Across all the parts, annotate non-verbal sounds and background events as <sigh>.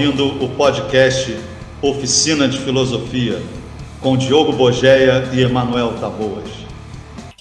ouvindo o podcast Oficina de Filosofia com Diogo Bogeia e Emanuel Taboas.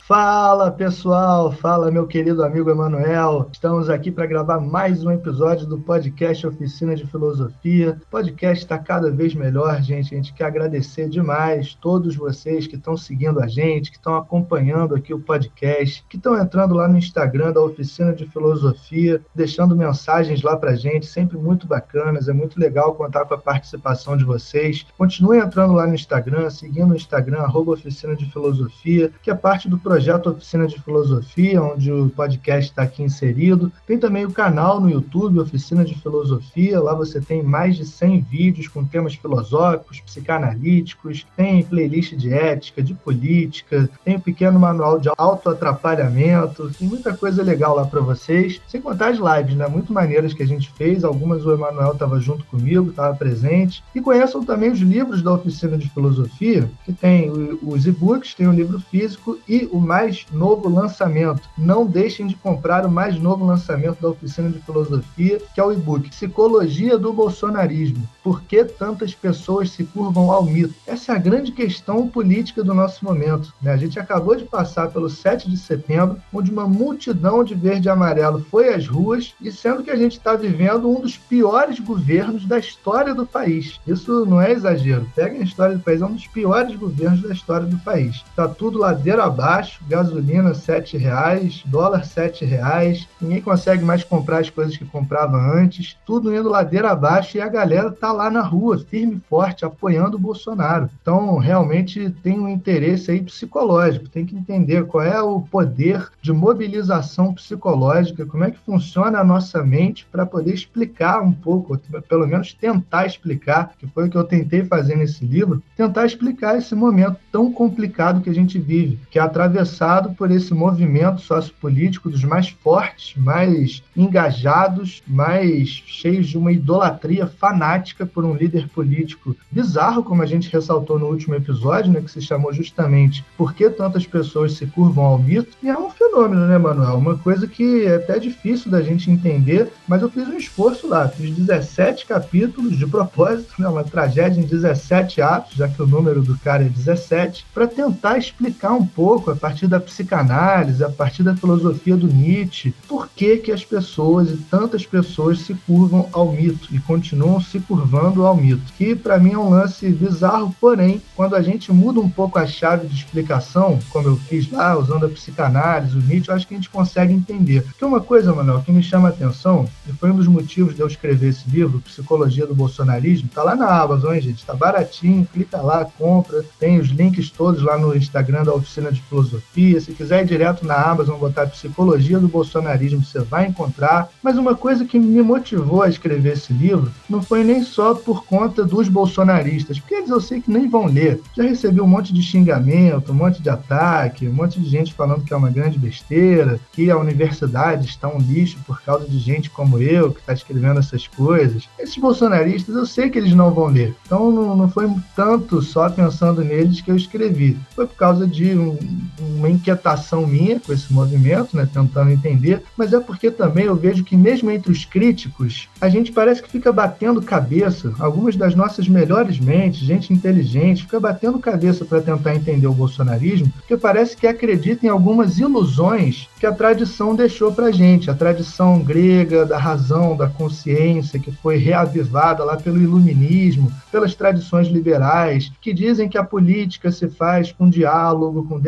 Fala pessoal, fala meu querido amigo Emanuel. Estamos aqui para gravar mais um episódio do podcast Oficina de Filosofia. O podcast está cada vez melhor, gente. A gente quer agradecer demais todos vocês que estão seguindo a gente, que estão acompanhando aqui o podcast, que estão entrando lá no Instagram da Oficina de Filosofia, deixando mensagens lá para gente, sempre muito bacanas. É muito legal contar com a participação de vocês. Continuem entrando lá no Instagram, seguindo o Instagram, arroba Oficina de Filosofia, que é parte do projeto projeto Oficina de Filosofia, onde o podcast está aqui inserido. Tem também o canal no YouTube, Oficina de Filosofia. Lá você tem mais de 100 vídeos com temas filosóficos, psicanalíticos, tem playlist de ética, de política, tem um pequeno manual de autoatrapalhamento, tem muita coisa legal lá para vocês. Sem contar as lives, né? Muito maneiras que a gente fez. Algumas o Emanuel estava junto comigo, estava presente. E conheçam também os livros da Oficina de Filosofia, que tem os e-books, tem o livro físico e o mais novo lançamento. Não deixem de comprar o mais novo lançamento da Oficina de Filosofia, que é o e-book Psicologia do Bolsonarismo. Por que tantas pessoas se curvam ao mito? Essa é a grande questão política do nosso momento. Né? A gente acabou de passar pelo 7 de setembro, onde uma multidão de verde e amarelo foi às ruas, e sendo que a gente está vivendo um dos piores governos da história do país. Isso não é exagero. Peguem a história do país, é um dos piores governos da história do país. Está tudo ladeira abaixo, gasolina R$ reais, dólar R$ reais, ninguém consegue mais comprar as coisas que comprava antes, tudo indo ladeira abaixo e a galera tá lá na rua, firme e forte, apoiando o Bolsonaro. Então, realmente tem um interesse aí psicológico, tem que entender qual é o poder de mobilização psicológica, como é que funciona a nossa mente para poder explicar um pouco, pelo menos tentar explicar, que foi o que eu tentei fazer nesse livro, tentar explicar esse momento tão complicado que a gente vive, que é atravessar atravessado por esse movimento sociopolítico dos mais fortes, mais engajados, mais cheios de uma idolatria fanática por um líder político bizarro, como a gente ressaltou no último episódio, né, que se chamou justamente Por que tantas pessoas se curvam ao mito? E é um fenômeno, né, Manuel? Uma coisa que é até difícil da gente entender, mas eu fiz um esforço lá, fiz 17 capítulos de propósito, né, uma tragédia em 17 atos, já que o número do cara é 17, para tentar explicar um pouco a partir da psicanálise, a partir da filosofia do Nietzsche, por que, que as pessoas e tantas pessoas se curvam ao mito e continuam se curvando ao mito. Que para mim é um lance bizarro, porém, quando a gente muda um pouco a chave de explicação, como eu fiz lá, usando a psicanálise, o Nietzsche, eu acho que a gente consegue entender. Porque uma coisa, Manuel, que me chama a atenção, e foi um dos motivos de eu escrever esse livro, Psicologia do Bolsonarismo, tá lá na Amazon, hein, gente? Tá baratinho, clica lá, compra, tem os links todos lá no Instagram da Oficina de Filosofia filosofia, se quiser ir direto na Amazon, botar psicologia do bolsonarismo, você vai encontrar. Mas uma coisa que me motivou a escrever esse livro não foi nem só por conta dos bolsonaristas, porque eles eu sei que nem vão ler. Já recebi um monte de xingamento, um monte de ataque, um monte de gente falando que é uma grande besteira, que a universidade está um lixo por causa de gente como eu, que está escrevendo essas coisas. Esses bolsonaristas, eu sei que eles não vão ler. Então não, não foi tanto só pensando neles que eu escrevi. Foi por causa de um, um uma inquietação minha com esse movimento, né, tentando entender, mas é porque também eu vejo que mesmo entre os críticos, a gente parece que fica batendo cabeça, algumas das nossas melhores mentes, gente inteligente, fica batendo cabeça para tentar entender o bolsonarismo, porque parece que acredita em algumas ilusões que a tradição deixou para gente, a tradição grega da razão, da consciência, que foi reavivada lá pelo iluminismo, pelas tradições liberais, que dizem que a política se faz com diálogo, com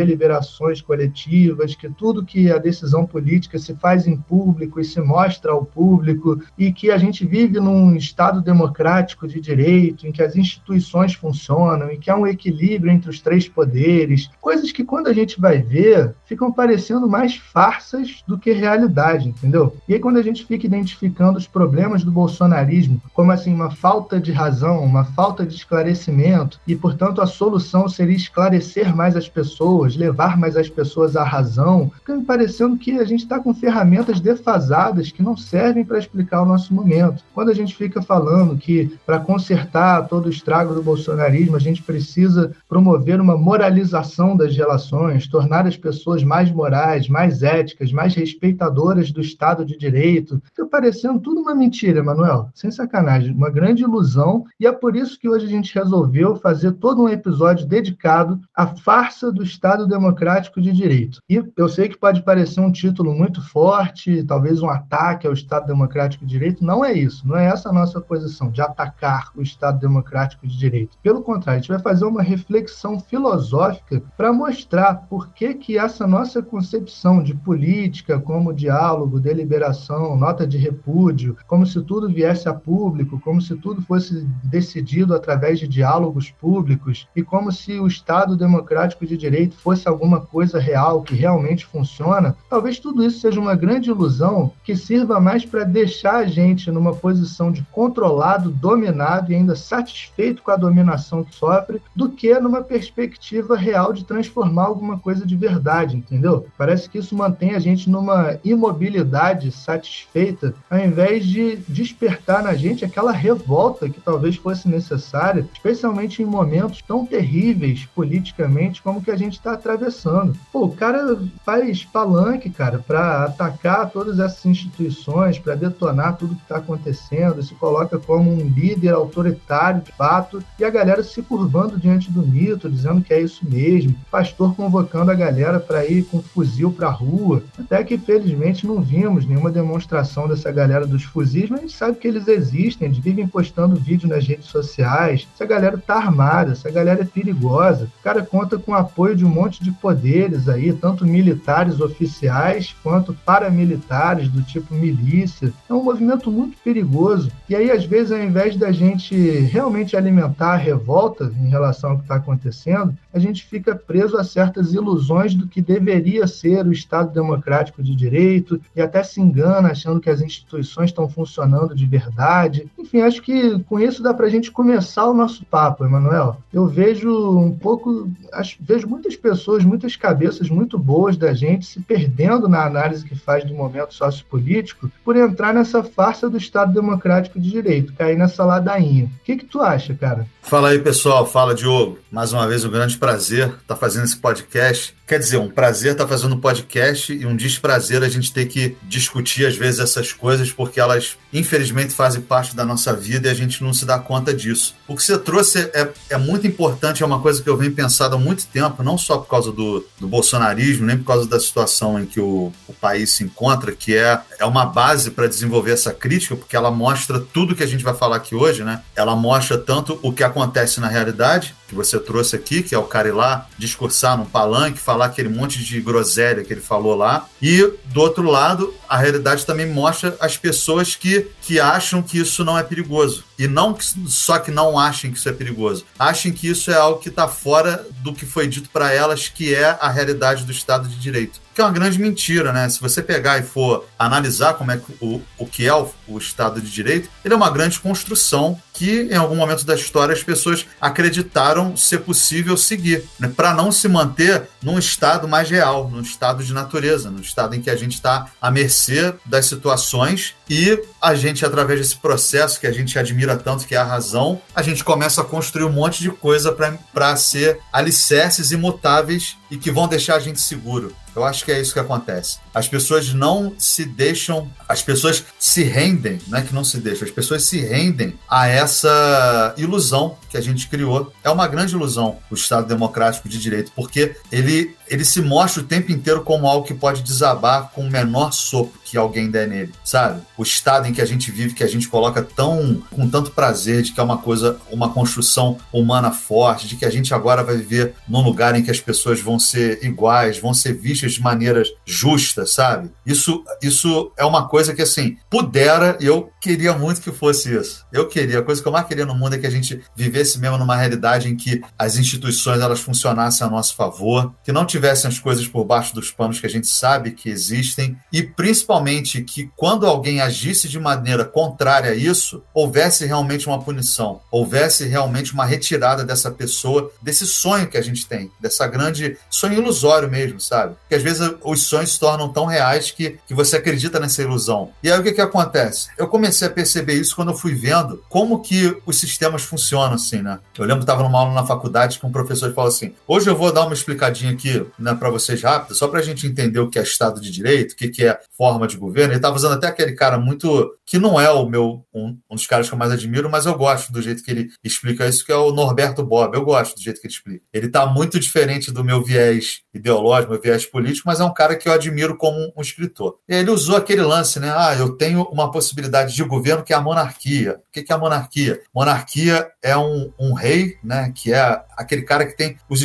deliberações coletivas, que tudo que a decisão política se faz em público e se mostra ao público, e que a gente vive num Estado democrático de direito, em que as instituições funcionam, e que há um equilíbrio entre os três poderes, coisas que quando a gente vai ver, ficam parecendo mais farsas do que realidade, entendeu? E aí quando a gente fica identificando os problemas do bolsonarismo, como assim uma falta de razão, uma falta de esclarecimento, e portanto a solução seria esclarecer mais as pessoas, levar mais as pessoas à razão, fica me parecendo que a gente está com ferramentas defasadas que não servem para explicar o nosso momento. Quando a gente fica falando que para consertar todo o estrago do bolsonarismo, a gente precisa promover uma moralização das relações, tornar as pessoas mais morais, mais éticas, mais respeitadoras do Estado de Direito, fica parecendo tudo uma mentira, Manuel. Sem sacanagem, uma grande ilusão. E é por isso que hoje a gente resolveu fazer todo um episódio dedicado à farsa do Estado Democrático de Direito. E eu sei que pode parecer um título muito forte, talvez um ataque ao Estado Democrático de Direito. Não é isso, não é essa a nossa posição, de atacar o Estado Democrático de Direito. Pelo contrário, a gente vai fazer uma reflexão filosófica para mostrar por que, que essa nossa concepção de política como diálogo, deliberação, nota de repúdio, como se tudo viesse a público, como se tudo fosse decidido através de diálogos públicos e como se o Estado democrático de direito fosse alguma coisa real que realmente funciona, talvez tudo isso seja uma grande ilusão que sirva mais para deixar a gente numa posição de controlado, dominado e ainda satisfeito com a dominação que sofre, do que numa perspectiva real de transformar alguma coisa de verdade, entendeu? Parece que isso mantém a gente numa imobilidade satisfeita, ao invés de despertar na gente aquela revolta que talvez fosse necessária, especialmente em momentos tão terríveis politicamente como que a gente está atravessando. Pô, o cara faz palanque, cara, para atacar todas essas instituições, para detonar tudo que está acontecendo, se coloca como um líder autoritário de fato, e a galera se curvando diante do mito, dizendo que é isso mesmo, pastor convocando a galera para ir com fuzil para a rua, até que felizmente não vimos nenhuma demonstração dessa galera dos fuzis, mas a gente sabe que eles existem, eles vivem postando vídeo nas redes sociais, essa galera tá armada, essa galera é perigosa, o cara conta com o apoio de um monte de poderes aí, tanto militares oficiais quanto paramilitares do tipo milícia, é um movimento muito perigoso, e aí às vezes ao invés da gente realmente alimentar a revolta em relação ao que está acontecendo, a gente fica preso a certas ilusões do que deveria ser o Estado democrático de direito e até se engana achando que as instituições estão funcionando de verdade. Enfim, acho que com isso dá para a gente começar o nosso papo, Emanuel. Eu vejo um pouco, acho, vejo muitas pessoas, muitas cabeças muito boas da gente se perdendo na análise que faz do momento sociopolítico por entrar nessa farsa do Estado democrático de direito, cair nessa ladainha. O que, que tu acha, cara? Fala aí, pessoal. Fala, Diogo. Mais uma vez, um grande prazer estar tá fazendo esse podcast. Quer dizer, um prazer estar tá fazendo um podcast e um desprazer a gente ter que discutir, às vezes, essas coisas, porque elas, infelizmente, fazem parte da nossa vida e a gente não se dá conta disso. O que você trouxe é, é muito importante, é uma coisa que eu venho pensando há muito tempo, não só por causa do, do bolsonarismo, nem por causa da situação em que o, o país se encontra, que é, é uma base para desenvolver essa crítica, porque ela mostra tudo que a gente vai falar aqui hoje, né? Ela mostra tanto o que acontece na realidade, que você trouxe aqui, que é o cara ir lá discursar num palanque, falar aquele monte de groselha que ele falou lá. E, do outro lado, a realidade também mostra as pessoas que, que acham que isso não é perigoso. E não que, só que não achem que isso é perigoso, achem que isso é algo que está fora do que foi dito para elas, que é a realidade do Estado de Direito que é uma grande mentira, né? Se você pegar e for analisar como é que o, o que é o, o, Estado de Direito, ele é uma grande construção que, em algum momento da história, as pessoas acreditaram ser possível seguir, né? para não se manter num estado mais real, num estado de natureza, num estado em que a gente está à mercê das situações e a gente, através desse processo que a gente admira tanto, que é a razão, a gente começa a construir um monte de coisa para ser alicerces imutáveis e que vão deixar a gente seguro. Eu acho que é isso que acontece. As pessoas não se deixam, as pessoas se rendem, não é que não se deixam, as pessoas se rendem a essa ilusão que a gente criou. É uma grande ilusão o Estado Democrático de Direito, porque ele, ele se mostra o tempo inteiro como algo que pode desabar com o menor sopro que alguém der nele, sabe? O estado em que a gente vive, que a gente coloca tão com tanto prazer de que é uma coisa, uma construção humana forte, de que a gente agora vai viver num lugar em que as pessoas vão ser iguais, vão ser vistas de maneiras justas, sabe? Isso, isso é uma coisa que, assim, pudera, eu queria muito que fosse isso. Eu queria, a coisa que eu mais queria no mundo é que a gente vivesse mesmo numa realidade em que as instituições elas funcionassem a nosso favor, que não tivessem as coisas por baixo dos panos que a gente sabe que existem, e principalmente que quando alguém agisse de maneira contrária a isso, houvesse realmente uma punição, houvesse realmente uma retirada dessa pessoa, desse sonho que a gente tem, dessa grande sonho ilusório mesmo, sabe? Que às vezes os sonhos se tornam tão reais que, que você acredita nessa ilusão. E aí o que, que acontece? Eu comecei a perceber isso quando eu fui vendo como que os sistemas funcionam, assim, né? Eu lembro que estava numa aula na faculdade que um professor falou assim: hoje eu vou dar uma explicadinha aqui né, para vocês rápido, só para a gente entender o que é Estado de Direito, o que, que é forma de governo. Ele estava usando até aquele cara muito. que não é o meu. Um, um dos caras que eu mais admiro, mas eu gosto do jeito que ele explica isso, que é o Norberto Bob. Eu gosto do jeito que ele explica. Ele está muito diferente do meu viés ideológico, meu viés político, mas é um cara que eu admiro como um escritor. E ele usou aquele lance, né? Ah, eu tenho uma possibilidade de governo que é a monarquia. O que é a monarquia? Monarquia é um, um rei, né? Que é aquele cara que tem os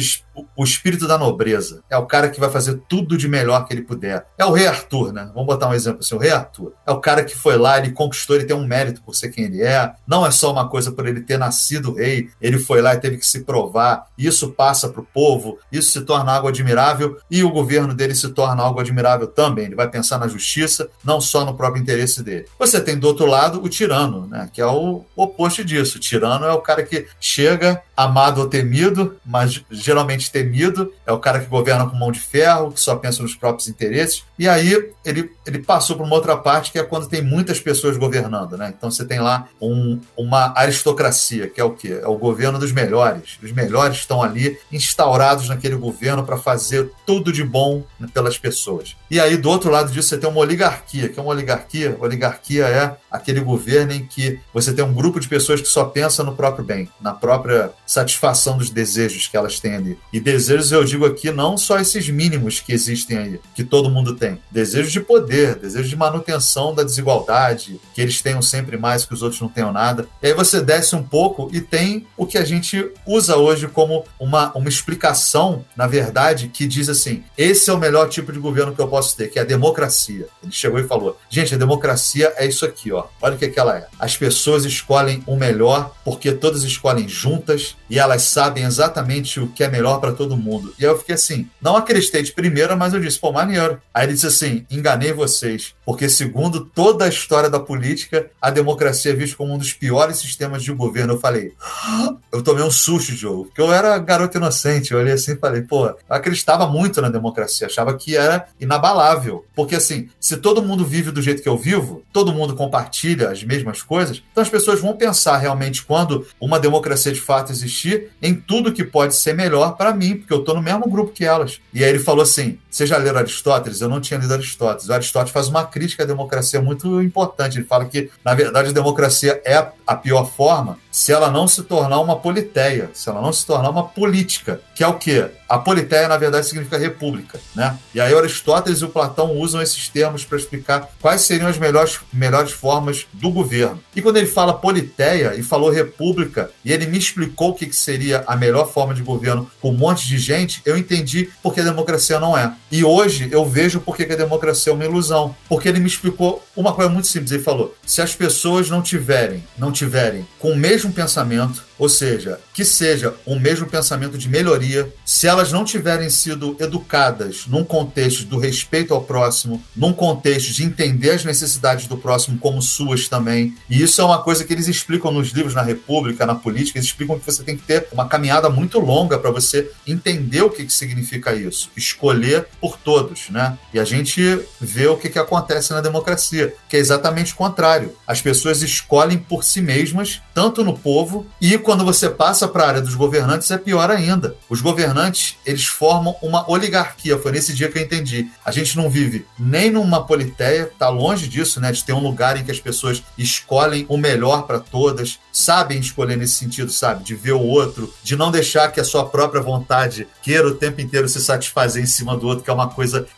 o espírito da nobreza. É o cara que vai fazer tudo de melhor que ele puder. É o rei Arthur, né? Vamos botar um exemplo assim: o rei Arthur. É o cara que foi lá, ele conquistou, ele tem um mérito por ser quem ele é. Não é só uma coisa por ele ter nascido rei, ele foi lá e teve que se provar. Isso passa para o povo, isso se torna algo admirável e o governo dele se torna algo admirável também. Ele vai pensar na justiça, não só no próprio interesse dele. Você tem do outro lado o tirano, né? Que é o oposto disso. O tirano é o cara que chega amado ou temido, mas geralmente temido, é o cara que governa com mão de ferro, que só pensa nos próprios interesses. E aí ele, ele passou para uma outra parte que é quando tem muitas pessoas governando, né? Então você tem lá um, uma aristocracia, que é o quê? É o governo dos melhores. Os melhores estão ali instaurados naquele governo para fazer tudo de bom pelas pessoas. E aí, do outro lado disso, você tem uma oligarquia, que é uma oligarquia. Oligarquia é aquele governo em que você tem um grupo de pessoas que só pensa no próprio bem, na própria satisfação dos desejos que elas têm ali. E desejos, eu digo aqui, não só esses mínimos que existem aí, que todo mundo tem. Desejos de poder, desejos de manutenção da desigualdade, que eles tenham sempre mais, que os outros não tenham nada. E aí você desce um pouco e tem o que a gente usa hoje como uma, uma explicação, na verdade, que diz assim: esse é o melhor tipo de governo que eu posso ter, que é a democracia. Ele chegou e falou: gente, a democracia é isso aqui, ó. Olha o que, que ela é. As pessoas escolhem o melhor porque todas escolhem juntas e elas sabem exatamente o que é melhor todo mundo. E aí eu fiquei assim, não acreditei de primeira, mas eu disse, pô, maneiro. Aí ele disse assim: enganei vocês, porque segundo toda a história da política, a democracia é vista como um dos piores sistemas de governo. Eu falei, ah! eu tomei um susto, Joe, porque eu era garoto inocente. Eu olhei assim e falei, pô, eu acreditava muito na democracia, achava que era inabalável. Porque assim, se todo mundo vive do jeito que eu vivo, todo mundo compartilha as mesmas coisas, então as pessoas vão pensar realmente quando uma democracia de fato existir em tudo que pode ser melhor para mim, porque eu estou no mesmo grupo que elas. E aí ele falou assim: você já leram Aristóteles? Eu não tinha lido Aristóteles. O Aristóteles faz uma crítica à democracia muito importante. Ele fala que, na verdade, a democracia é a pior forma se ela não se tornar uma politeia, se ela não se tornar uma política, que é o quê? A politeia, na verdade, significa república, né? E aí Aristóteles e o Platão usam esses termos para explicar quais seriam as melhores, melhores formas do governo. E quando ele fala politeia e falou república, e ele me explicou o que, que seria a melhor forma de governo com um monte de gente, eu entendi porque a democracia não é. E hoje eu vejo porque a democracia é uma ilusão. Porque ele me explicou uma coisa muito simples. Ele falou: se as pessoas não tiverem, não tiverem com o mesmo pensamento, ou seja, que seja o mesmo pensamento de melhoria, se elas não tiverem sido educadas num contexto do respeito ao próximo, num contexto de entender as necessidades do próximo como suas também, e isso é uma coisa que eles explicam nos livros na República, na política, eles explicam que você tem que ter uma caminhada muito longa para você entender o que, que significa isso, escolher por todos, né? E a gente vê o que, que acontece na democracia, que é exatamente o contrário. As pessoas escolhem por si mesmas, tanto no povo e quando você passa para a área dos governantes, é pior ainda. Os governantes, eles formam uma oligarquia. Foi nesse dia que eu entendi. A gente não vive nem numa politeia, tá longe disso, né? De ter um lugar em que as pessoas escolhem o melhor para todas, sabem escolher nesse sentido, sabe? De ver o outro, de não deixar que a sua própria vontade queira o tempo inteiro se satisfazer em cima do outro, que é uma coisa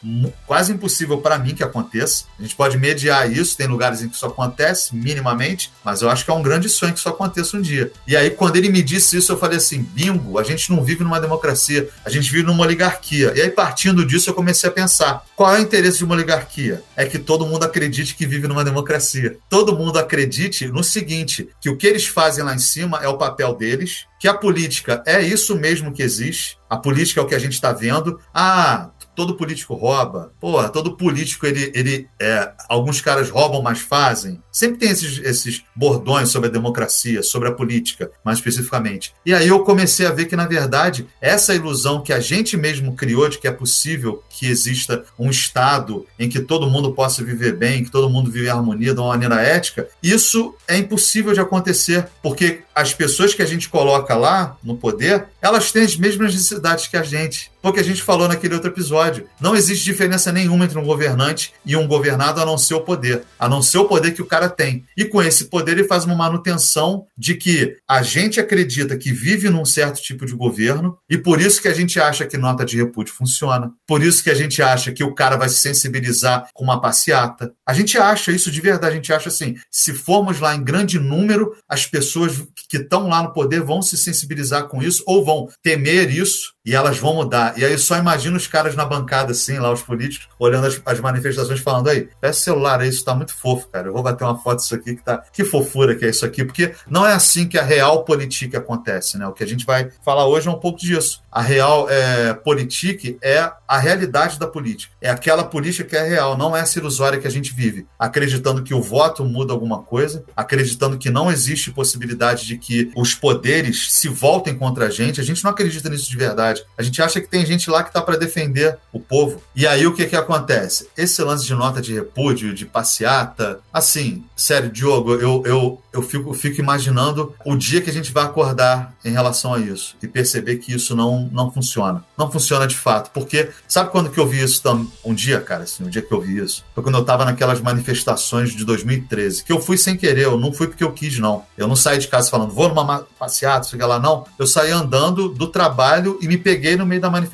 quase impossível para mim que aconteça. A gente pode mediar isso, tem lugares em que isso acontece minimamente, mas eu acho que é um grande sonho que isso aconteça um dia. E aí, quando ele me disse isso, eu falei assim: bingo, a gente não vive numa democracia, a gente vive numa oligarquia. E aí, partindo disso, eu comecei a pensar: qual é o interesse de uma oligarquia? É que todo mundo acredite que vive numa democracia. Todo mundo acredite no seguinte: que o que eles fazem lá em cima é o papel deles, que a política é isso mesmo que existe, a política é o que a gente está vendo. Ah, todo político rouba. Porra, todo político, ele, ele é, alguns caras roubam, mas fazem. Sempre tem esses, esses bordões sobre a democracia, sobre a política, mais especificamente. E aí eu comecei a ver que, na verdade, essa ilusão que a gente mesmo criou de que é possível que exista um Estado em que todo mundo possa viver bem, que todo mundo vive em harmonia de uma maneira ética, isso é impossível de acontecer, porque as pessoas que a gente coloca lá no poder, elas têm as mesmas necessidades que a gente. Porque a gente falou naquele outro episódio. Não existe diferença nenhuma entre um governante e um governado a não ser o poder. A não ser o poder que o cara tem. E com esse poder ele faz uma manutenção de que a gente acredita que vive num certo tipo de governo e por isso que a gente acha que nota de repúdio funciona. Por isso que a gente acha que o cara vai se sensibilizar com uma passeata. A gente acha isso de verdade. A gente acha assim, se formos lá em grande número, as pessoas que estão lá no poder vão se sensibilizar com isso ou vão temer isso e elas vão mudar. E aí só imagina os caras na bancada, assim, lá os políticos, olhando as, as manifestações, falando aí, peça celular aí, isso tá muito fofo, cara. Eu vou bater uma foto disso aqui que tá. Que fofura que é isso aqui, porque não é assim que a real política acontece, né? O que a gente vai falar hoje é um pouco disso. A real é, política é a realidade da política. É aquela política que é real, não é essa ilusória que a gente vive, acreditando que o voto muda alguma coisa, acreditando que não existe possibilidade de que os poderes se voltem contra a gente. A gente não acredita nisso de verdade. A gente acha que tem gente lá que está para defender o povo. E aí o que que acontece? Esse lance de nota de repúdio, de passeata, assim, sério, Diogo, eu, eu, eu fico, fico imaginando o dia que a gente vai acordar em relação a isso e perceber que isso não, não funciona. Não funciona de fato. Porque, sabe quando que eu vi isso um dia, cara? Assim, um dia que eu vi isso? Foi quando eu estava naquelas manifestações de 2013, que eu fui sem querer, eu não fui porque eu quis, não. Eu não saí de casa falando, vou numa passeata, sei lá, não. Eu saí andando do trabalho e me peguei no meio da manifestação,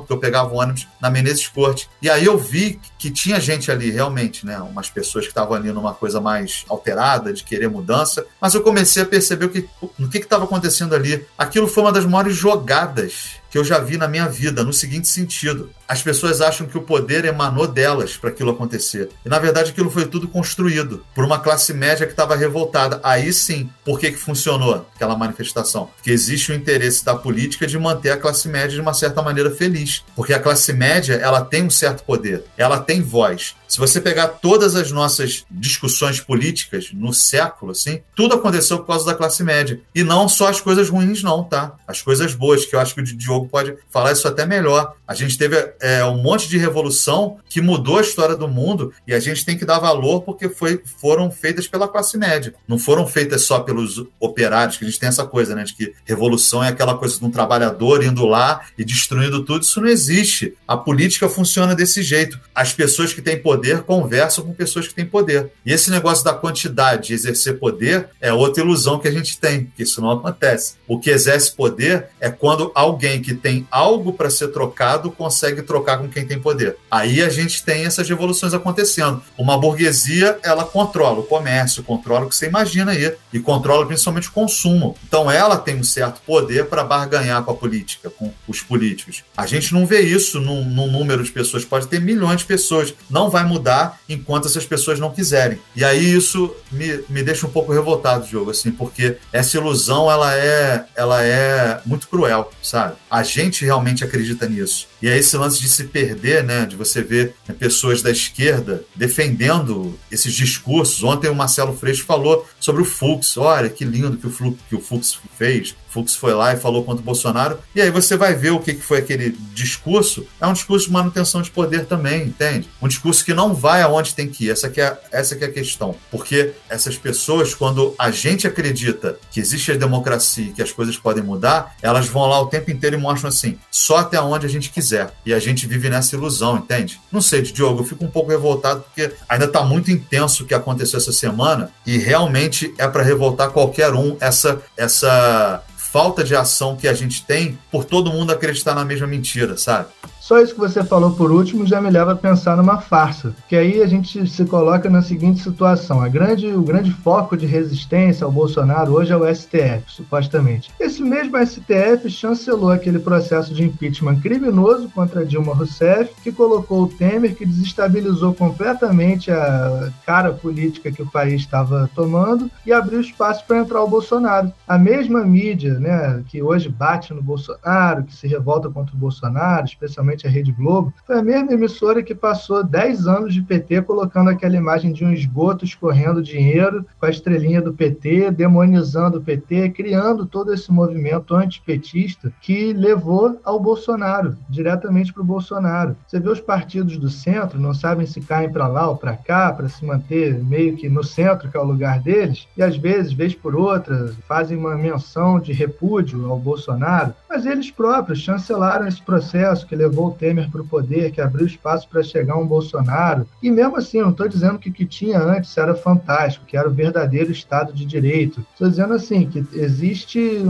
porque eu pegava o ônibus na Menezes Corte. E aí eu vi que tinha gente ali, realmente, né? Umas pessoas que estavam ali numa coisa mais alterada, de querer mudança. Mas eu comecei a perceber o que, no que estava acontecendo ali. Aquilo foi uma das maiores jogadas que eu já vi na minha vida, no seguinte sentido: as pessoas acham que o poder emanou delas para aquilo acontecer. E na verdade aquilo foi tudo construído por uma classe média que estava revoltada. Aí sim, por que, que funcionou aquela manifestação? Porque existe o interesse da política de manter a classe média de uma certa maneira feliz. Porque a classe média ela tem um certo poder, ela tem voz. Se você pegar todas as nossas discussões políticas no século, assim, tudo aconteceu por causa da classe média. E não só as coisas ruins, não, tá? As coisas boas, que eu acho que o Diogo pode falar isso até melhor. A gente teve é, um monte de revolução que mudou a história do mundo e a gente tem que dar valor porque foi, foram feitas pela classe média. Não foram feitas só pelos operários, que a gente tem essa coisa, né? De que revolução é aquela coisa de um trabalhador indo lá e destruindo tudo. Isso não existe. A política funciona desse jeito. As pessoas que têm poder poder conversam com pessoas que têm poder. E esse negócio da quantidade de exercer poder é outra ilusão que a gente tem, que isso não acontece. O que exerce poder é quando alguém que tem algo para ser trocado consegue trocar com quem tem poder. Aí a gente tem essas revoluções acontecendo. Uma burguesia, ela controla o comércio, controla o que você imagina aí, e controla principalmente o consumo. Então ela tem um certo poder para barganhar com a política, com os políticos. A gente não vê isso num, num número de pessoas, pode ter milhões de pessoas. Não vai mudar enquanto essas pessoas não quiserem. E aí isso me, me deixa um pouco revoltado, Diogo, assim, porque essa ilusão ela é, ela é muito cruel, sabe? A gente realmente acredita nisso. E é esse lance de se perder, né? De você ver pessoas da esquerda defendendo esses discursos. Ontem o Marcelo Freixo falou sobre o Fux. Olha que lindo que o, Flu, que o Fux fez. Fux foi lá e falou contra o Bolsonaro. E aí você vai ver o que foi aquele discurso. É um discurso de manutenção de poder também, entende? Um discurso que não vai aonde tem que ir. Essa que é, essa que é a questão. Porque essas pessoas, quando a gente acredita que existe a democracia e que as coisas podem mudar, elas vão lá o tempo inteiro e mostram assim, só até onde a gente quiser. E a gente vive nessa ilusão, entende? Não sei, Diogo, eu fico um pouco revoltado porque ainda está muito intenso o que aconteceu essa semana e realmente é para revoltar qualquer um essa essa falta de ação que a gente tem por todo mundo acreditar na mesma mentira, sabe? Só isso que você falou por último já me leva a pensar numa farsa, que aí a gente se coloca na seguinte situação: a grande, o grande foco de resistência ao Bolsonaro hoje é o STF, supostamente. Esse mesmo STF chancelou aquele processo de impeachment criminoso contra Dilma Rousseff, que colocou o Temer, que desestabilizou completamente a cara política que o país estava tomando e abriu espaço para entrar o Bolsonaro. A mesma mídia, né, que hoje bate no Bolsonaro, que se revolta contra o Bolsonaro, especialmente a Rede Globo, foi a mesma emissora que passou 10 anos de PT colocando aquela imagem de um esgoto escorrendo dinheiro com a estrelinha do PT, demonizando o PT, criando todo esse movimento antipetista que levou ao Bolsonaro, diretamente para o Bolsonaro. Você vê os partidos do centro, não sabem se caem para lá ou para cá, para se manter meio que no centro, que é o lugar deles, e às vezes, vez por outra, fazem uma menção de repúdio ao Bolsonaro, mas eles próprios chancelaram esse processo que levou o Temer para o poder, que abriu espaço para chegar um Bolsonaro. E mesmo assim, não estou dizendo que o que tinha antes era fantástico, que era o verdadeiro Estado de Direito. Estou dizendo assim que existe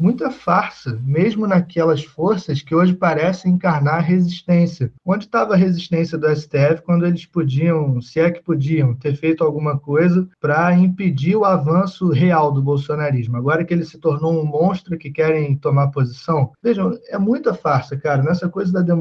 muita farsa, mesmo naquelas forças que hoje parecem encarnar resistência. Onde estava a resistência do STF quando eles podiam, se é que podiam, ter feito alguma coisa para impedir o avanço real do bolsonarismo? Agora que ele se tornou um monstro que querem tomar posição. Vejam, é muita farsa, cara. Nessa coisa da democracia,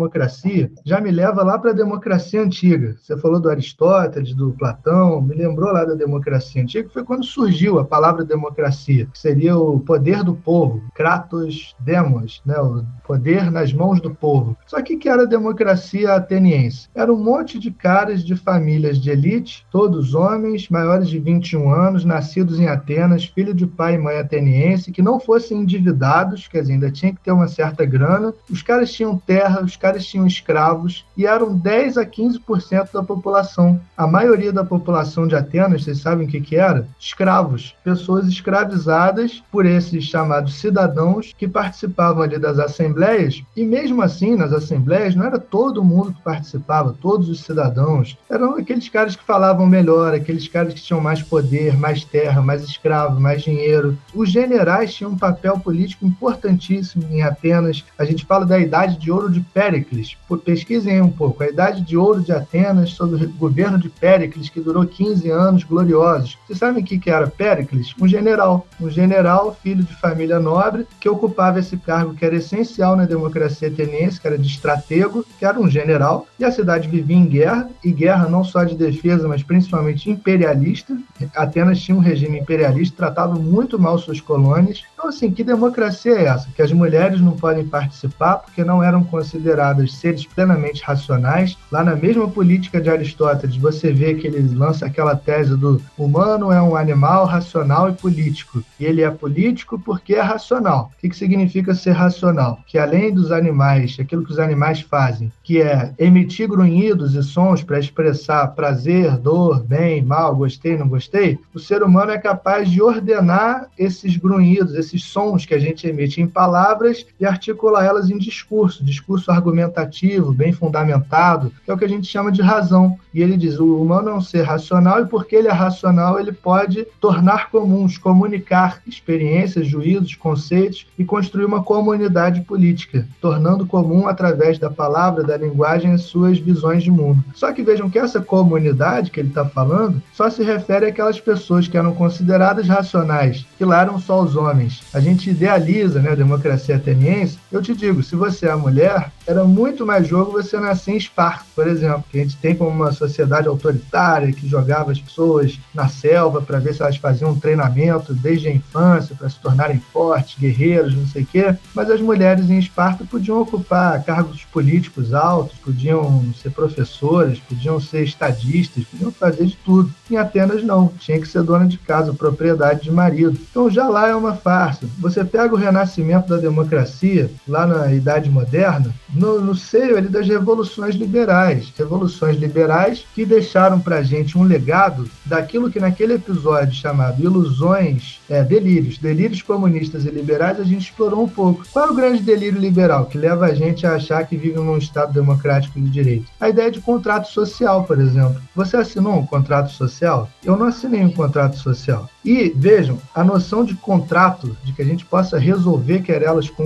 já me leva lá para a democracia antiga. Você falou do Aristóteles, do Platão, me lembrou lá da democracia antiga, que foi quando surgiu a palavra democracia, que seria o poder do povo, Kratos Demos, né? o poder nas mãos do povo. Só que que era a democracia ateniense? Era um monte de caras de famílias de elite, todos homens, maiores de 21 anos, nascidos em Atenas, filho de pai e mãe ateniense, que não fossem endividados, quer dizer, ainda tinha que ter uma certa grana. Os caras tinham terra, os caras tinham escravos e eram 10 a 15% da população. A maioria da população de Atenas, vocês sabem o que, que era? Escravos, pessoas escravizadas por esses chamados cidadãos que participavam ali das assembleias. E mesmo assim, nas assembleias, não era todo mundo que participava, todos os cidadãos. Eram aqueles caras que falavam melhor, aqueles caras que tinham mais poder, mais terra, mais escravo, mais dinheiro. Os generais tinham um papel político importantíssimo em Atenas. A gente fala da idade de ouro de Péricles. Pesquisem um pouco. A idade de ouro de Atenas sob o governo de Péricles, que durou 15 anos gloriosos. Vocês sabem o que era Péricles? Um general. Um general, filho de família nobre, que ocupava esse cargo que era essencial na democracia ateniense, que era de estratego, que era um general. E a cidade vivia em guerra, e guerra não só de defesa, mas principalmente imperialista. Atenas tinha um regime imperialista, tratava muito mal suas colônias. Então, assim, que democracia é essa? Que as mulheres não podem participar porque não eram consideradas seres plenamente racionais. Lá na mesma política de Aristóteles, você vê que ele lança aquela tese do humano é um animal racional e político. E ele é político porque é racional. O que, que significa ser racional? Que além dos animais, aquilo que os animais fazem, que é emitir grunhidos e sons para expressar prazer, dor, bem, mal, gostei, não gostei, o ser humano é capaz de ordenar esses grunhidos, esses sons que a gente emite em palavras e articular elas em discurso, discurso argumentativo, bem fundamentado, que é o que a gente chama de razão. E ele diz: o humano é um ser racional e porque ele é racional, ele pode tornar comuns, comunicar experiências, juízos, conceitos e construir uma comunidade política, tornando comum através da palavra, da linguagem, as suas visões de mundo. Só que vejam que essa comunidade que ele está falando só se refere àquelas pessoas que eram consideradas racionais, que lá eram só os homens. A gente idealiza né, a democracia ateniense. Eu te digo, se você é mulher, era muito mais jogo você nascer em Esparta, por exemplo, que a gente tem como uma sociedade autoritária que jogava as pessoas na selva para ver se elas faziam um treinamento desde a infância para se tornarem fortes, guerreiros, não sei o quê. Mas as mulheres em Esparta podiam ocupar cargos políticos altos, podiam ser professoras, podiam ser estadistas, podiam fazer de tudo. Em Atenas não, tinha que ser dona de casa, propriedade de marido. Então já lá é uma farsa. Você pega o renascimento da democracia lá na Idade Moderna, no, no seio ali das revoluções liberais. Revoluções liberais que deixaram para gente um legado daquilo que naquele episódio chamado Ilusões, é, Delírios, Delírios Comunistas e Liberais, a gente explorou um pouco. Qual é o grande delírio liberal que leva a gente a achar que vive num Estado democrático de direito? A ideia de contrato social, por exemplo. Você assinou um contrato social? Eu não assinei um contrato social. E vejam, a noção de contrato, de que a gente possa resolver querelas com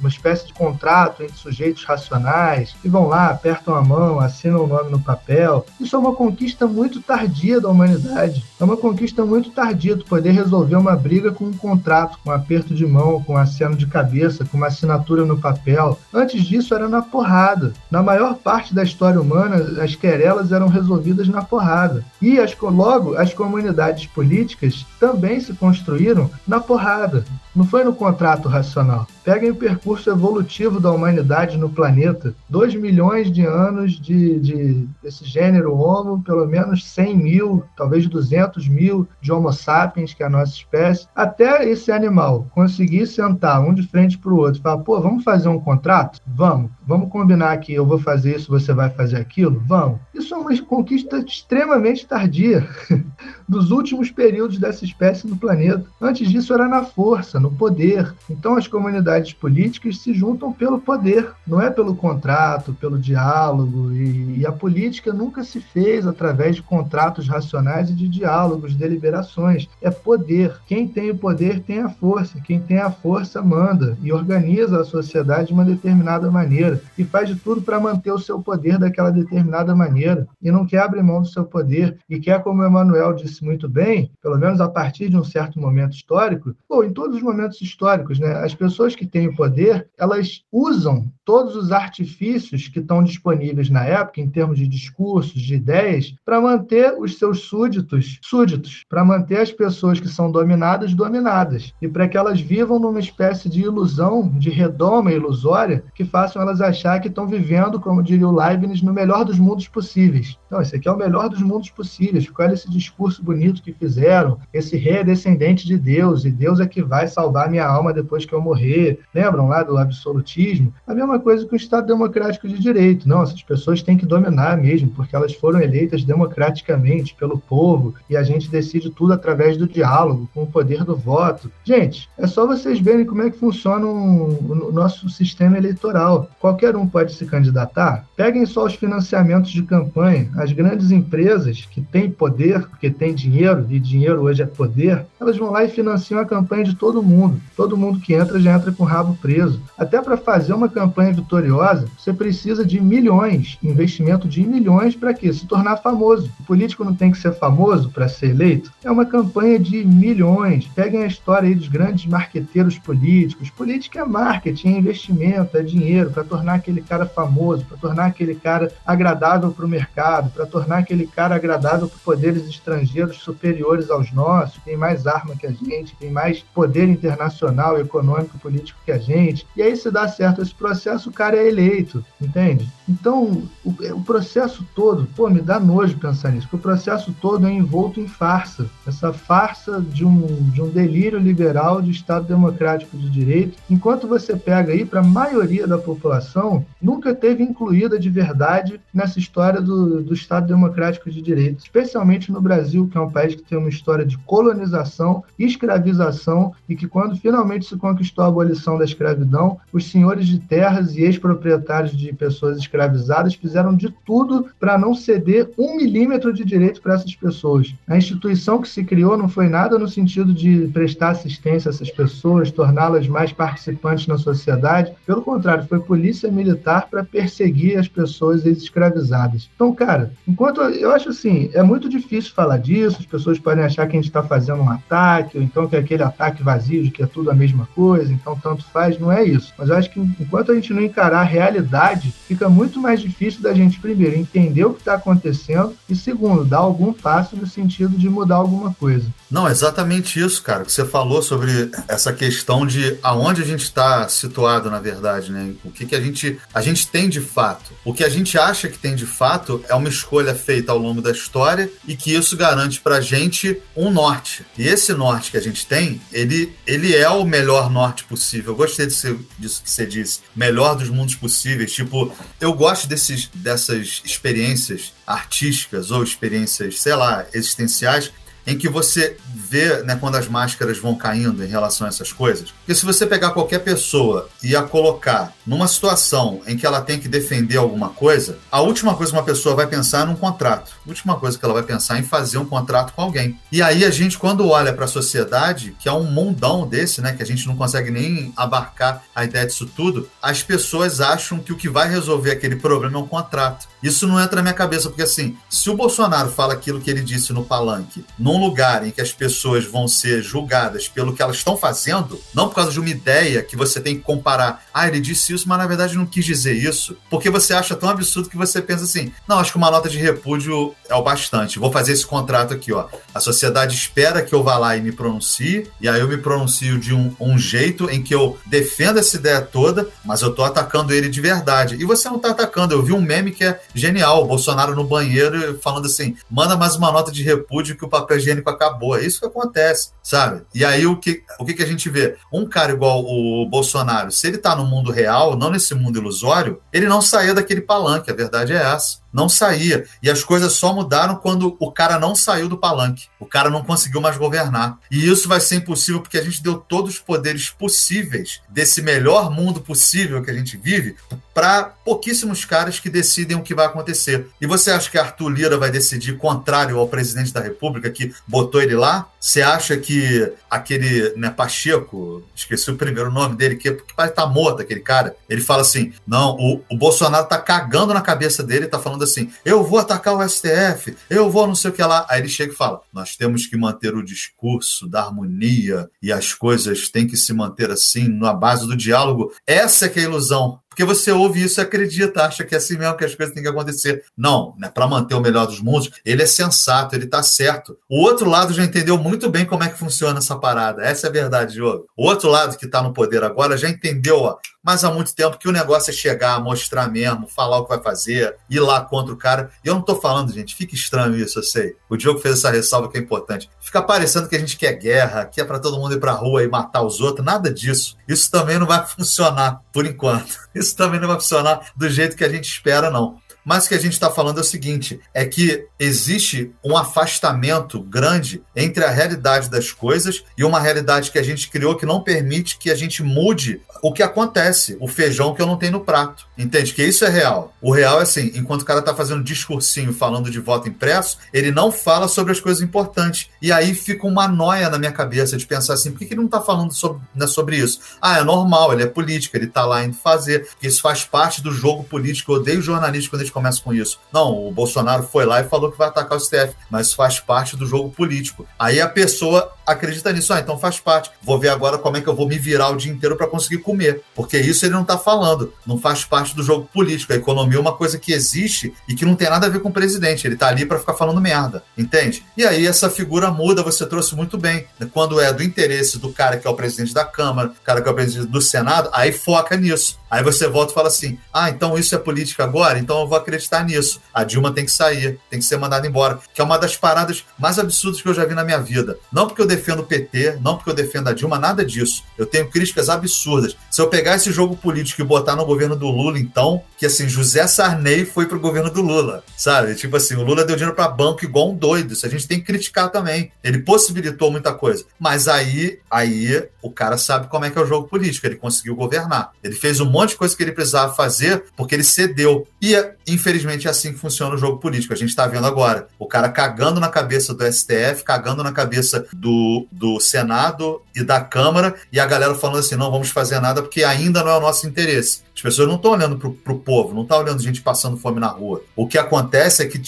uma espécie de contrato entre sujeitos racionais, que vão lá, apertam a mão, assinam o nome no papel. Isso é uma conquista muito tardia da humanidade. É uma conquista muito tardia tu poder resolver uma briga com um contrato, com um aperto de mão, com um aceno de cabeça, com uma assinatura no papel. Antes disso era na porrada. Na maior parte da história humana, as querelas eram resolvidas na porrada. E as, logo, as comunidades políticas também se construíram na porrada. Não foi no contrato racional. Peguem o percurso evolutivo da humanidade no planeta. 2 milhões de anos de, de desse gênero Homo, pelo menos 100 mil, talvez 200 mil de Homo sapiens, que é a nossa espécie, até esse animal conseguir sentar um de frente para o outro e falar: pô, vamos fazer um contrato? Vamos. Vamos combinar que eu vou fazer isso, você vai fazer aquilo? Vamos. Isso é uma conquista extremamente tardia <laughs> dos últimos períodos dessa espécie no planeta. Antes disso era na força, no poder. Então as comunidades políticas se juntam pelo poder, não é pelo contrato, pelo diálogo. E, e a política nunca se fez através de contratos racionais e de diálogos, deliberações. É poder. Quem tem o poder tem a força. Quem tem a força manda e organiza a sociedade de uma determinada maneira e faz de tudo para manter o seu poder daquela determinada maneira e não quer abrir mão do seu poder e quer, como Emmanuel disse muito bem, pelo menos a partir de um certo momento histórico, ou em todos os momentos históricos, né, as pessoas que têm o poder, elas usam todos os artifícios que estão disponíveis na época, em termos de discursos, de ideias, para manter os seus súditos súditos, para manter as pessoas que são dominadas dominadas e para que elas vivam numa espécie de ilusão, de redoma ilusória, que façam elas achar que estão vivendo, como diria o Leibniz, no melhor dos mundos possíveis. Então, esse aqui é o melhor dos mundos possíveis. É esse discurso bonito que fizeram? Esse rei é descendente de Deus, e Deus é que vai salvar minha alma depois que eu morrer. Lembram lá do absolutismo? A mesma coisa que o Estado democrático de direito. Não, essas pessoas têm que dominar mesmo, porque elas foram eleitas democraticamente pelo povo, e a gente decide tudo através do diálogo, com o poder do voto. Gente, é só vocês verem como é que funciona o nosso sistema eleitoral. Qual qualquer um pode se candidatar? Peguem só os financiamentos de campanha. As grandes empresas que têm poder, porque têm dinheiro, e dinheiro hoje é poder, elas vão lá e financiam a campanha de todo mundo. Todo mundo que entra já entra com o rabo preso. Até para fazer uma campanha vitoriosa, você precisa de milhões, investimento de milhões para quê? Se tornar famoso. O político não tem que ser famoso para ser eleito. É uma campanha de milhões. Peguem a história aí dos grandes marqueteiros políticos. Política é marketing, é investimento, é dinheiro para tornar aquele cara famoso, para tornar aquele cara agradável para o mercado, para tornar aquele cara agradável para poderes estrangeiros superiores aos nossos, tem mais arma que a gente, tem mais poder internacional, econômico, político que a gente. E aí, se dá certo esse processo, o cara é eleito, entende? Então, o, o processo todo, pô, me dá nojo pensar nisso, porque o processo todo é envolto em farsa. Essa farsa de um, de um delírio liberal de Estado democrático de direito, enquanto você pega aí para a maioria da população nunca teve incluída de verdade nessa história do, do Estado Democrático de Direito, especialmente no Brasil, que é um país que tem uma história de colonização, escravização e que, quando finalmente se conquistou a abolição da escravidão, os senhores de terras e ex-proprietários de pessoas escravizadas fizeram de tudo para não ceder um milímetro de direito para essas pessoas. A instituição que se criou não foi nada no sentido de prestar assistência a essas pessoas, torná-las mais participantes na sociedade, pelo contrário, foi polícia militar para perseguir as pessoas escravizadas. Então, cara, enquanto eu acho assim, é muito difícil falar disso, as pessoas podem achar que a gente está fazendo um ataque, ou então que é aquele ataque vazio de que é tudo a mesma coisa, então tanto faz, não é isso. Mas eu acho que enquanto a gente não encarar a realidade, fica muito mais difícil da gente, primeiro, entender o que está acontecendo e, segundo, dar algum passo no sentido de mudar alguma coisa. Não, exatamente isso, cara, que você falou sobre essa questão de aonde a gente está situado, na verdade, né? O que, que a gente a gente tem de fato. O que a gente acha que tem de fato é uma escolha feita ao longo da história e que isso garante pra gente um norte. E esse norte que a gente tem, ele, ele é o melhor norte possível. Eu gostei disso, disso que você disse, melhor dos mundos possíveis. Tipo, eu gosto desses, dessas experiências artísticas ou experiências, sei lá, existenciais em que você vê né, quando as máscaras vão caindo em relação a essas coisas. Porque se você pegar qualquer pessoa e a colocar numa situação em que ela tem que defender alguma coisa, a última coisa que uma pessoa vai pensar é num contrato. A última coisa que ela vai pensar é em fazer um contrato com alguém. E aí a gente, quando olha para a sociedade, que é um mundão desse, né, que a gente não consegue nem abarcar a ideia disso tudo, as pessoas acham que o que vai resolver aquele problema é um contrato. Isso não entra na minha cabeça, porque assim, se o Bolsonaro fala aquilo que ele disse no palanque, num lugar em que as pessoas vão ser julgadas pelo que elas estão fazendo, não por causa de uma ideia que você tem que comparar, ah, ele disse isso, mas na verdade não quis dizer isso, porque você acha tão absurdo que você pensa assim, não, acho que uma nota de repúdio é o bastante, vou fazer esse contrato aqui, ó. A sociedade espera que eu vá lá e me pronuncie, e aí eu me pronuncio de um, um jeito em que eu defendo essa ideia toda, mas eu tô atacando ele de verdade. E você não tá atacando, eu vi um meme que é genial. O Bolsonaro no banheiro falando assim: manda mais uma nota de repúdio que o papel higiênico acabou. É isso que acontece, sabe? E aí o que, o que, que a gente vê? Um cara igual o Bolsonaro, se ele tá no mundo real, não nesse mundo ilusório, ele não saía daquele palanque. A verdade é essa não saía. E as coisas só mudaram quando o cara não saiu do palanque. O cara não conseguiu mais governar. E isso vai ser impossível porque a gente deu todos os poderes possíveis desse melhor mundo possível que a gente vive para pouquíssimos caras que decidem o que vai acontecer. E você acha que Arthur Lira vai decidir contrário ao presidente da República que botou ele lá? Você acha que aquele né, Pacheco, esqueci o primeiro nome dele, que, parece tá morto aquele cara, ele fala assim: não, o, o Bolsonaro tá cagando na cabeça dele, tá falando assim: eu vou atacar o STF, eu vou não sei o que lá. Aí ele chega e fala: nós temos que manter o discurso da harmonia e as coisas têm que se manter assim, na base do diálogo. Essa é que é a ilusão. Porque você ouve isso e acredita, acha que é assim mesmo que as coisas têm que acontecer. Não, né? para manter o melhor dos mundos, ele é sensato, ele está certo. O outro lado já entendeu muito bem como é que funciona essa parada. Essa é a verdade, Diogo. O outro lado que está no poder agora já entendeu, ó, mas há muito tempo que o negócio é chegar, mostrar mesmo, falar o que vai fazer, ir lá contra o cara. E eu não estou falando, gente, fica estranho isso, eu sei. O Diogo fez essa ressalva que é importante. Fica parecendo que a gente quer guerra, que é para todo mundo ir para a rua e matar os outros, nada disso. Isso também não vai <laughs> funcionar por enquanto. Isso também não vai funcionar do jeito que a gente espera, não. Mas o que a gente está falando é o seguinte: é que existe um afastamento grande entre a realidade das coisas e uma realidade que a gente criou que não permite que a gente mude o que acontece, o feijão que eu não tenho no prato. Entende? Que isso é real. O real é assim: enquanto o cara está fazendo discursinho falando de voto impresso, ele não fala sobre as coisas importantes. E aí fica uma noia na minha cabeça de pensar assim: por que, que ele não está falando sobre, né, sobre isso? Ah, é normal, ele é político, ele está lá indo fazer, isso faz parte do jogo político. Eu odeio jornalistas quando eles começa com isso. Não, o Bolsonaro foi lá e falou que vai atacar o STF, mas faz parte do jogo político. Aí a pessoa acredita nisso, ah, então faz parte. Vou ver agora como é que eu vou me virar o dia inteiro para conseguir comer, porque isso ele não está falando, não faz parte do jogo político. A economia é uma coisa que existe e que não tem nada a ver com o presidente, ele está ali para ficar falando merda, entende? E aí essa figura muda, você trouxe muito bem. Quando é do interesse do cara que é o presidente da Câmara, cara que é o presidente do Senado, aí foca nisso. Aí você volta e fala assim: ah, então isso é política agora? Então eu vou acreditar nisso. A Dilma tem que sair, tem que ser mandada embora. Que é uma das paradas mais absurdas que eu já vi na minha vida. Não porque eu defendo o PT, não porque eu defendo a Dilma, nada disso. Eu tenho críticas absurdas. Se eu pegar esse jogo político e botar no governo do Lula, então, que assim, José Sarney foi pro governo do Lula, sabe? Tipo assim, o Lula deu dinheiro para banco igual um doido. Isso a gente tem que criticar também. Ele possibilitou muita coisa. Mas aí, aí o cara sabe como é que é o jogo político. Ele conseguiu governar. Ele fez um monte de coisa que ele precisava fazer porque ele cedeu. E, infelizmente, é assim que funciona o jogo político. A gente está vendo agora. O cara cagando na cabeça do STF, cagando na cabeça do, do Senado e da Câmara, e a galera falando assim: não vamos fazer nada porque ainda não é o nosso interesse. As pessoas não estão olhando para o povo, não estão olhando gente passando fome na rua. O que acontece é que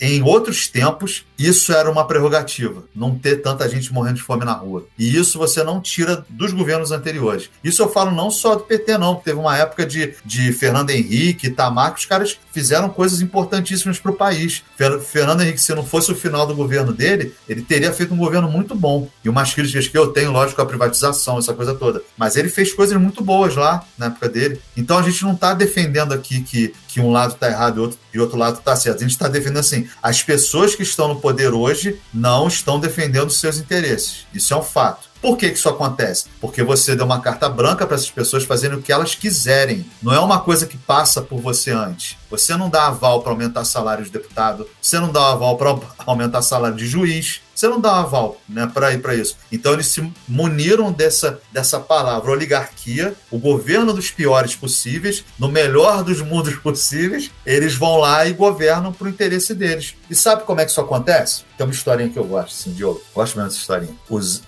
em outros tempos isso era uma prerrogativa, não ter tanta gente morrendo de fome na rua. E isso você não tira dos governos anteriores. Isso eu falo não só do PT, não, teve uma época de, de Fernando Henrique, Itamar, que os caras fizeram coisas importantíssimas para o país. Fernando Henrique, se não fosse o final do governo dele, ele teria feito um governo muito bom. E umas críticas que eu tenho, lógico, a privatização, essa coisa toda. Mas ele fez coisas muito boas lá na época dele. Então, então a gente não está defendendo aqui que, que um lado está errado e outro, e outro lado está certo. A gente está defendendo assim: as pessoas que estão no poder hoje não estão defendendo seus interesses. Isso é um fato. Por que, que isso acontece? Porque você deu uma carta branca para essas pessoas fazerem o que elas quiserem. Não é uma coisa que passa por você antes. Você não dá aval para aumentar salário de deputado, você não dá aval para <laughs> aumentar salário de juiz, você não dá um aval né, para isso. Então eles se muniram dessa, dessa palavra oligarquia, o governo dos piores possíveis, no melhor dos mundos possíveis, eles vão lá e governam para o interesse deles. E sabe como é que isso acontece? Tem uma historinha que eu gosto, assim, Diogo. Gosto mesmo dessa historinha.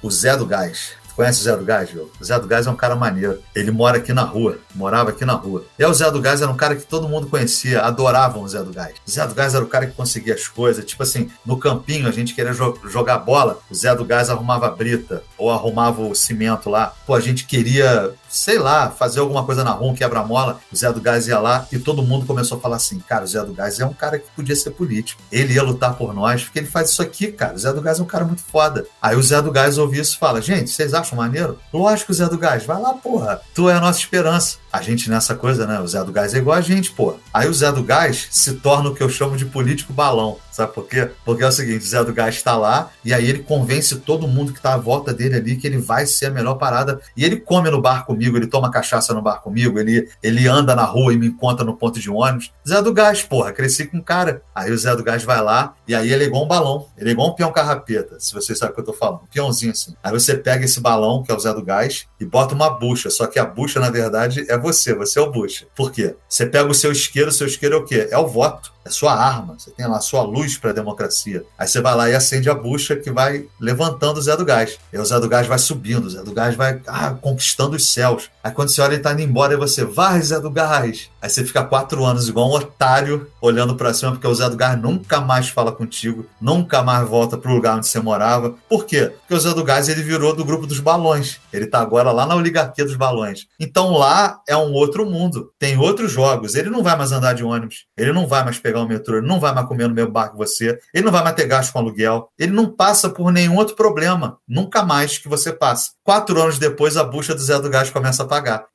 O Zé do Gás Conhece o Zé do Gás, viu? O Zé do Gás é um cara maneiro. Ele mora aqui na rua, morava aqui na rua. E o Zé do Gás era um cara que todo mundo conhecia, adoravam o Zé do Gás. O Zé do Gás era o cara que conseguia as coisas. Tipo assim, no campinho a gente queria jo jogar bola, o Zé do Gás arrumava a brita ou arrumava o cimento lá. Pô, a gente queria sei lá, fazer alguma coisa na rua, um quebra-mola, o Zé do Gás ia lá e todo mundo começou a falar assim: cara, o Zé do Gás é um cara que podia ser político. Ele ia lutar por nós, porque ele faz isso aqui, cara. O Zé do Gás é um cara muito foda. Aí o Zé do Gás ouve isso e fala: gente, vocês acham maneiro? Lógico, Zé do Gás, vai lá, porra. Tu é a nossa esperança. A gente nessa coisa, né? O Zé do Gás é igual a gente, porra. Aí o Zé do Gás se torna o que eu chamo de político balão. Sabe por quê? Porque é o seguinte, Zé do Gás está lá e aí ele convence todo mundo que está à volta dele ali que ele vai ser a melhor parada. E ele come no bar comigo, ele toma cachaça no bar comigo, ele, ele anda na rua e me encontra no ponto de ônibus. Zé do Gás, porra, cresci com cara. Aí o Zé do Gás vai lá e aí ele é igual um balão. Ele é igual um peão carrapeta, se vocês sabem o que eu tô falando. Um peãozinho assim. Aí você pega esse balão, que é o Zé do Gás, e bota uma bucha. Só que a bucha, na verdade, é você. Você é o bucha. Por quê? Você pega o seu isqueiro, o seu isqueiro é o quê? É o voto é sua arma, você tem lá sua luz para a democracia. Aí você vai lá e acende a bucha que vai levantando o Zé do Gás. E o Zé do Gás vai subindo, o Zé do Gás vai ah, conquistando os céus. Aí quando você olha ele tá indo embora e você, vai Zé do Gás. Aí você fica quatro anos igual um otário olhando para cima, porque o Zé do Gás nunca mais fala contigo, nunca mais volta pro lugar onde você morava. Por quê? Porque o Zé do Gás ele virou do grupo dos balões. Ele tá agora lá na oligarquia dos balões. Então lá é um outro mundo. Tem outros jogos. Ele não vai mais andar de ônibus. Ele não vai mais pegar pegar o metrô, ele não vai mais comer no mesmo bar que você, ele não vai mais ter gasto com aluguel, ele não passa por nenhum outro problema, nunca mais que você passa. Quatro anos depois, a bucha do Zé do Gás começa a pagar.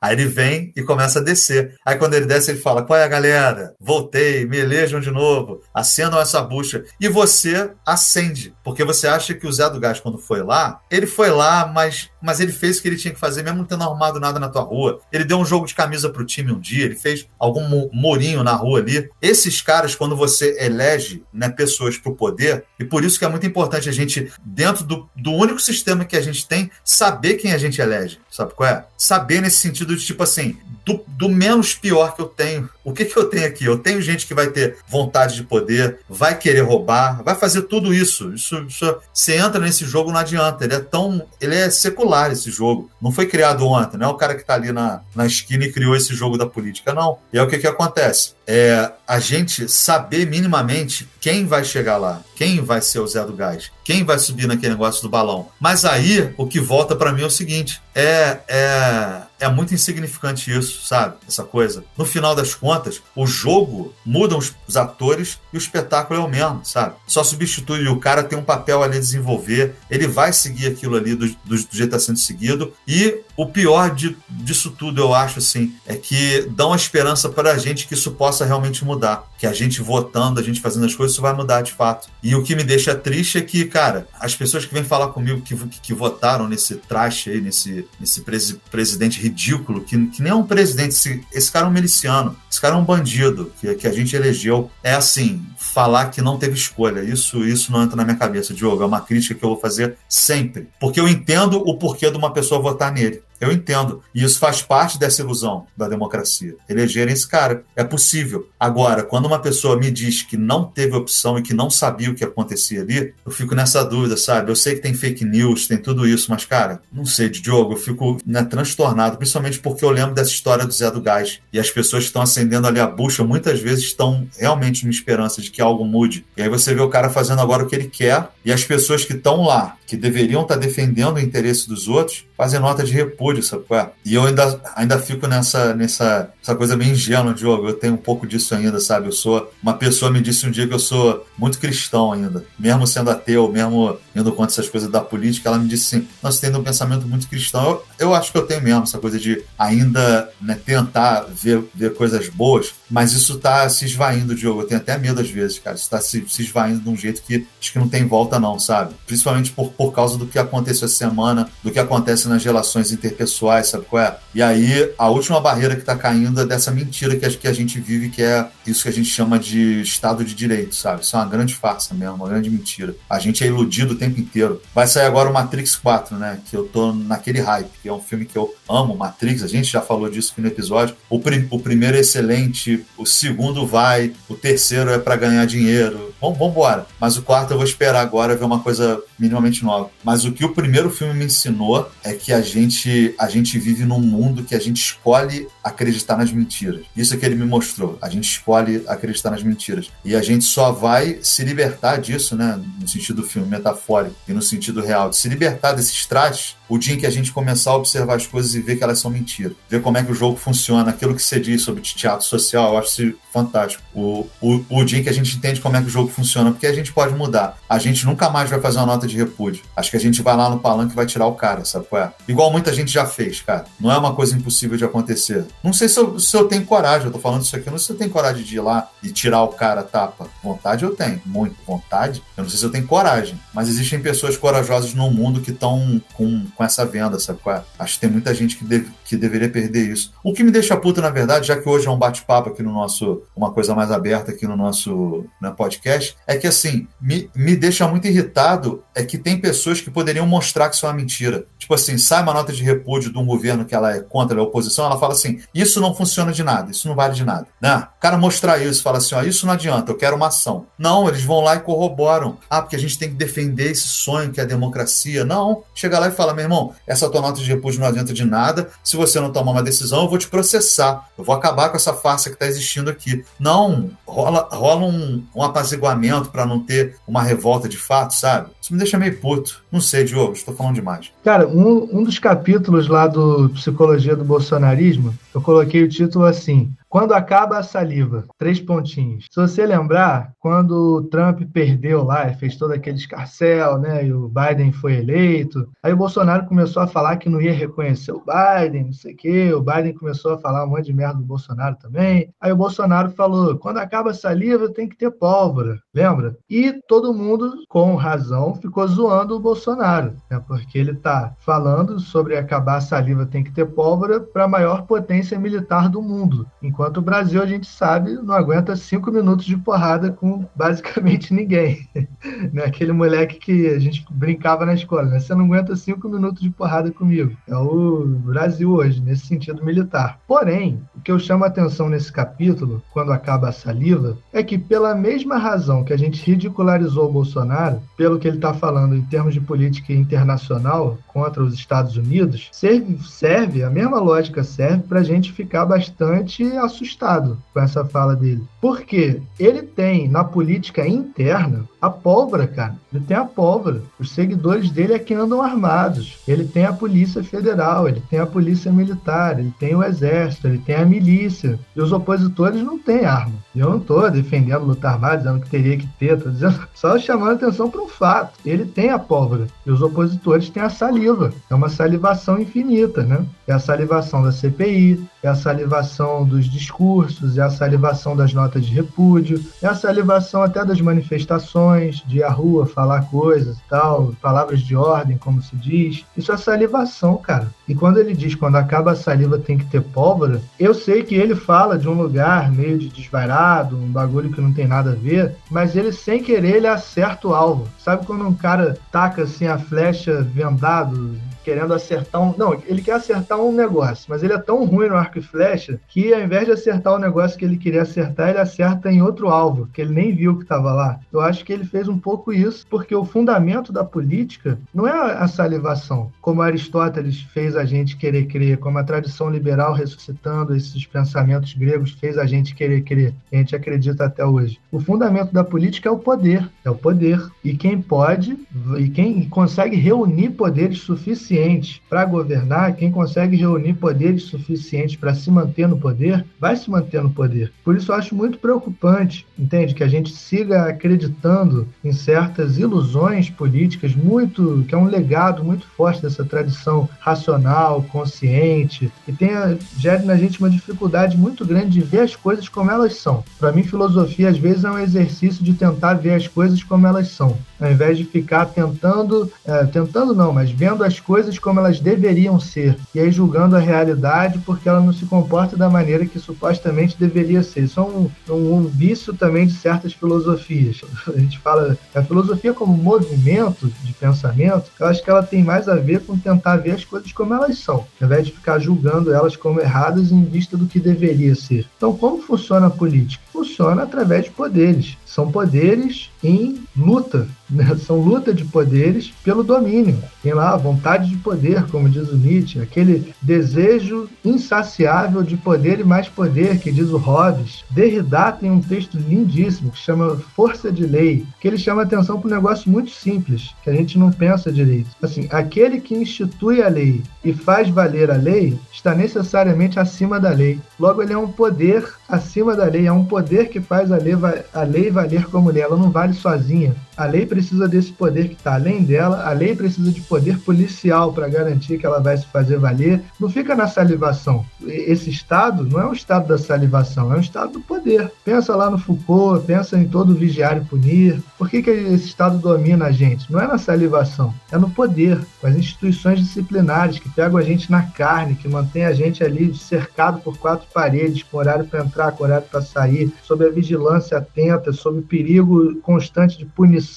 Aí ele vem e começa a descer. Aí quando ele desce, ele fala: Qual é a galera? Voltei, me elejam de novo, acendam essa bucha. E você acende, porque você acha que o Zé do Gás, quando foi lá, ele foi lá, mas, mas ele fez o que ele tinha que fazer, mesmo não tendo arrumado nada na tua rua. Ele deu um jogo de camisa pro time um dia, ele fez algum morinho na rua ali. Esses caras, quando você elege né, pessoas pro poder, e por isso que é muito importante a gente, dentro do, do único sistema que a gente tem, saber quem a gente elege. Sabe qual é? Saber nesse sentido de tipo assim, do, do menos pior que eu tenho. O que, que eu tenho aqui? Eu tenho gente que vai ter vontade de poder, vai querer roubar, vai fazer tudo isso. Isso, isso. Você entra nesse jogo, não adianta. Ele é tão. Ele é secular esse jogo. Não foi criado ontem, não é o cara que está ali na, na esquina e criou esse jogo da política, não. E é o que, que acontece. É a gente saber minimamente quem vai chegar lá, quem vai ser o Zé do Gás, quem vai subir naquele negócio do balão. Mas aí o que volta para mim é o seguinte: é, é, é muito insignificante isso, sabe? Essa coisa. No final das contas, o jogo muda os, os atores e o espetáculo é o mesmo, sabe? Só substitui o cara tem um papel ali a desenvolver, ele vai seguir aquilo ali do, do, do jeito que está sendo seguido. E o pior de, disso tudo, eu acho, assim, é que dá uma esperança para a gente que isso possa realmente mudar. Que a gente votando, a gente fazendo as coisas, isso vai mudar de fato. E o que me deixa triste é que, cara, as pessoas que vêm falar comigo que, que, que votaram nesse traste aí, nesse esse presi presidente ridículo, que, que nem é um presidente, esse, esse cara é um miliciano, esse cara é um bandido que, que a gente elegeu. É assim, falar que não teve escolha. Isso, isso não entra na minha cabeça, Diogo. É uma crítica que eu vou fazer sempre. Porque eu entendo o porquê de uma pessoa votar nele. Eu entendo. E isso faz parte dessa ilusão da democracia. Elegerem esse cara. É possível. Agora, quando uma pessoa me diz que não teve opção e que não sabia o que acontecia ali, eu fico nessa dúvida, sabe? Eu sei que tem fake news, tem tudo isso, mas, cara, não sei, Diogo, eu fico né, transtornado, principalmente porque eu lembro dessa história do Zé do Gás. E as pessoas que estão acendendo ali a bucha muitas vezes estão realmente numa esperança de que algo mude. E aí você vê o cara fazendo agora o que ele quer, e as pessoas que estão lá, que deveriam estar defendendo o interesse dos outros, fazem nota de repúdio, sabe é? E eu ainda, ainda fico nessa, nessa essa coisa meio ingênua, Diogo. Eu tenho um pouco disso ainda, sabe? Eu sou. Uma pessoa me disse um dia que eu sou muito cristão ainda. Mesmo sendo ateu, mesmo indo contra essas coisas da política, ela me disse assim: nós tendo um pensamento muito cristão. Eu, eu acho que eu tenho mesmo essa coisa de ainda né, tentar ver, ver coisas boas, mas isso tá se esvaindo, Diogo. Eu tenho até medo às vezes, cara. Isso tá se, se esvaindo de um jeito que acho que não tem volta, não, sabe? Principalmente por por causa do que aconteceu essa semana, do que acontece nas relações interpessoais, sabe qual é? E aí, a última barreira que está caindo é dessa mentira que, que a gente vive, que é isso que a gente chama de Estado de Direito, sabe? Isso é uma grande farsa mesmo, uma grande mentira. A gente é iludido o tempo inteiro. Vai sair agora o Matrix 4, né? Que eu tô naquele hype, que é um filme que eu amo, Matrix, a gente já falou disso aqui no episódio. O, prim o primeiro é excelente, o segundo vai, o terceiro é para ganhar dinheiro. Vamos embora. Mas o quarto eu vou esperar agora ver uma coisa minimamente Mas o que o primeiro filme me ensinou é que a gente, a gente vive num mundo que a gente escolhe acreditar nas mentiras. Isso é que ele me mostrou. A gente escolhe acreditar nas mentiras. E a gente só vai se libertar disso, né? No sentido do filme metafórico e no sentido real, de se libertar desses trajes o dia em que a gente começar a observar as coisas e ver que elas são mentiras. Ver como é que o jogo funciona, aquilo que você diz sobre teatro social, eu acho isso fantástico. O, o, o dia em que a gente entende como é que o jogo funciona, porque a gente pode mudar. A gente nunca mais vai fazer uma nota de repúdio. Acho que a gente vai lá no palanque e vai tirar o cara, sabe qual é? Igual muita gente já fez, cara. Não é uma coisa impossível de acontecer. Não sei se eu, se eu tenho coragem, eu tô falando isso aqui, não sei se eu tenho coragem de ir lá e tirar o cara tapa. Vontade eu tenho, muito. Vontade, eu não sei se eu tenho coragem. Mas existem pessoas corajosas no mundo que estão com, com essa venda, sabe é? Acho que tem muita gente que, deve, que deveria perder isso. O que me deixa puto, na verdade, já que hoje é um bate-papo aqui no nosso, uma coisa mais aberta aqui no nosso né, podcast, é que assim, me, me deixa muito irritado é que tem pessoas que poderiam mostrar que isso é uma mentira. Tipo assim, sai uma nota de repúdio de um governo que ela é contra a oposição, ela fala assim: isso não funciona de nada, isso não vale de nada. Né? O cara mostrar isso, fala assim: ó, isso não adianta, eu quero uma ação. Não, eles vão lá e corroboram. Ah, porque a gente tem que defender esse sonho que é a democracia. Não, chega lá e fala: meu irmão, essa tua nota de repúdio não adianta de nada. Se você não tomar uma decisão, eu vou te processar. Eu vou acabar com essa farsa que está existindo aqui. Não, rola, rola um, um apaziguamento para não ter uma revolta de fato, sabe? Isso me deixa meio puto. Não sei, Diogo, estou falando demais. Cara, um, um dos capítulos lá do Psicologia do Bolsonarismo, eu coloquei o título assim: quando acaba a saliva, três pontinhos. Se você lembrar, quando o Trump perdeu lá, fez todo aquele escarcel, né, e o Biden foi eleito, aí o Bolsonaro começou a falar que não ia reconhecer o Biden, não sei o quê, o Biden começou a falar um monte de merda do Bolsonaro também. Aí o Bolsonaro falou: quando acaba a saliva, tem que ter pólvora, lembra? E todo mundo, com razão, ficou zoando o Bolsonaro, né, porque ele tá falando sobre acabar a saliva, tem que ter pólvora para a maior potência militar do mundo. O Brasil, a gente sabe, não aguenta cinco minutos de porrada com basicamente ninguém. <laughs> né? Aquele moleque que a gente brincava na escola, né? Você não aguenta cinco minutos de porrada comigo. É o Brasil hoje, nesse sentido militar. Porém, que eu chamo a atenção nesse capítulo, quando acaba a saliva, é que pela mesma razão que a gente ridicularizou o Bolsonaro, pelo que ele está falando em termos de política internacional contra os Estados Unidos, serve, serve a mesma lógica serve para a gente ficar bastante assustado com essa fala dele. Porque ele tem na política interna a pólvora, cara. Ele tem a pólvora. Os seguidores dele é que andam armados. Ele tem a Polícia Federal, ele tem a Polícia Militar, ele tem o Exército, ele tem a milícia. E os opositores não têm arma. Eu não estou defendendo lutar armado, dizendo que teria que ter, estou dizendo <laughs> só chamando atenção para um fato. Ele tem a pólvora e os opositores têm a saliva. É uma salivação infinita, né? É a salivação da CPI, é a salivação dos discursos, é a salivação das notas de repúdio, é a salivação até das manifestações, de ir à rua falar coisas e tal, palavras de ordem, como se diz. Isso é salivação, cara. E quando ele diz quando acaba a saliva tem que ter pólvora, eu sei que ele fala de um lugar meio de desvairado, um bagulho que não tem nada a ver, mas ele sem querer ele acerta o alvo. Sabe quando um cara taca assim a flecha vendado, querendo acertar um. Não, ele quer acertar um negócio, mas ele é tão ruim no arco e flecha que ao invés de acertar o negócio que ele queria acertar, ele acerta em outro alvo, que ele nem viu que estava lá. Eu acho que ele fez um pouco isso, porque o fundamento da política não é a salivação, como Aristóteles fez a gente querer crer, como a tradição liberal ressuscitando esses pensamentos gregos fez a gente querer crer. A gente acredita até hoje. O fundamento da política é o poder, é o poder. E quem pode e quem consegue reunir poderes suficientes suficiente para governar, quem consegue reunir poderes suficientes para se manter no poder, vai se manter no poder. Por isso eu acho muito preocupante, entende, que a gente siga acreditando em certas ilusões políticas muito que é um legado muito forte dessa tradição racional, consciente, e tenha gere na gente uma dificuldade muito grande de ver as coisas como elas são. Para mim, filosofia às vezes é um exercício de tentar ver as coisas como elas são, ao invés de ficar tentando, é, tentando não, mas vendo as coisas como elas deveriam ser, e aí julgando a realidade porque ela não se comporta da maneira que supostamente deveria ser. Isso é um, um, um vício também de certas filosofias. <laughs> A gente fala a filosofia como movimento de pensamento, eu acho que ela tem mais a ver com tentar ver as coisas como elas são, ao invés de ficar julgando elas como erradas em vista do que deveria ser. Então, como funciona a política? Funciona através de poderes. São poderes em luta, né? <laughs> são luta de poderes pelo domínio. Tem lá a vontade de poder, como diz o Nietzsche, aquele desejo insaciável de poder e mais poder, que diz o Hobbes. Derrida tem um texto lindíssimo que chama Força de Lei, que ele chama atenção para um negócio muito simples, que a gente não pensa direito. Assim, aquele que institui a lei e faz valer a lei está necessariamente acima da lei. Logo, ele é um poder acima da lei, é um poder que faz a lei, a lei valer como lei. Ela não vale sozinha. A lei precisa desse poder que está além dela, a lei precisa de poder policial para garantir que ela vai se fazer valer. Não fica na salivação. Esse Estado não é um Estado da salivação, é um Estado do poder. Pensa lá no Foucault, pensa em todo vigiar e punir. Por que, que esse Estado domina a gente? Não é na salivação, é no poder, com as instituições disciplinares que pegam a gente na carne, que mantém a gente ali cercado por quatro paredes, com horário para entrar, com horário para sair, sob a vigilância atenta, sob o perigo constante de punição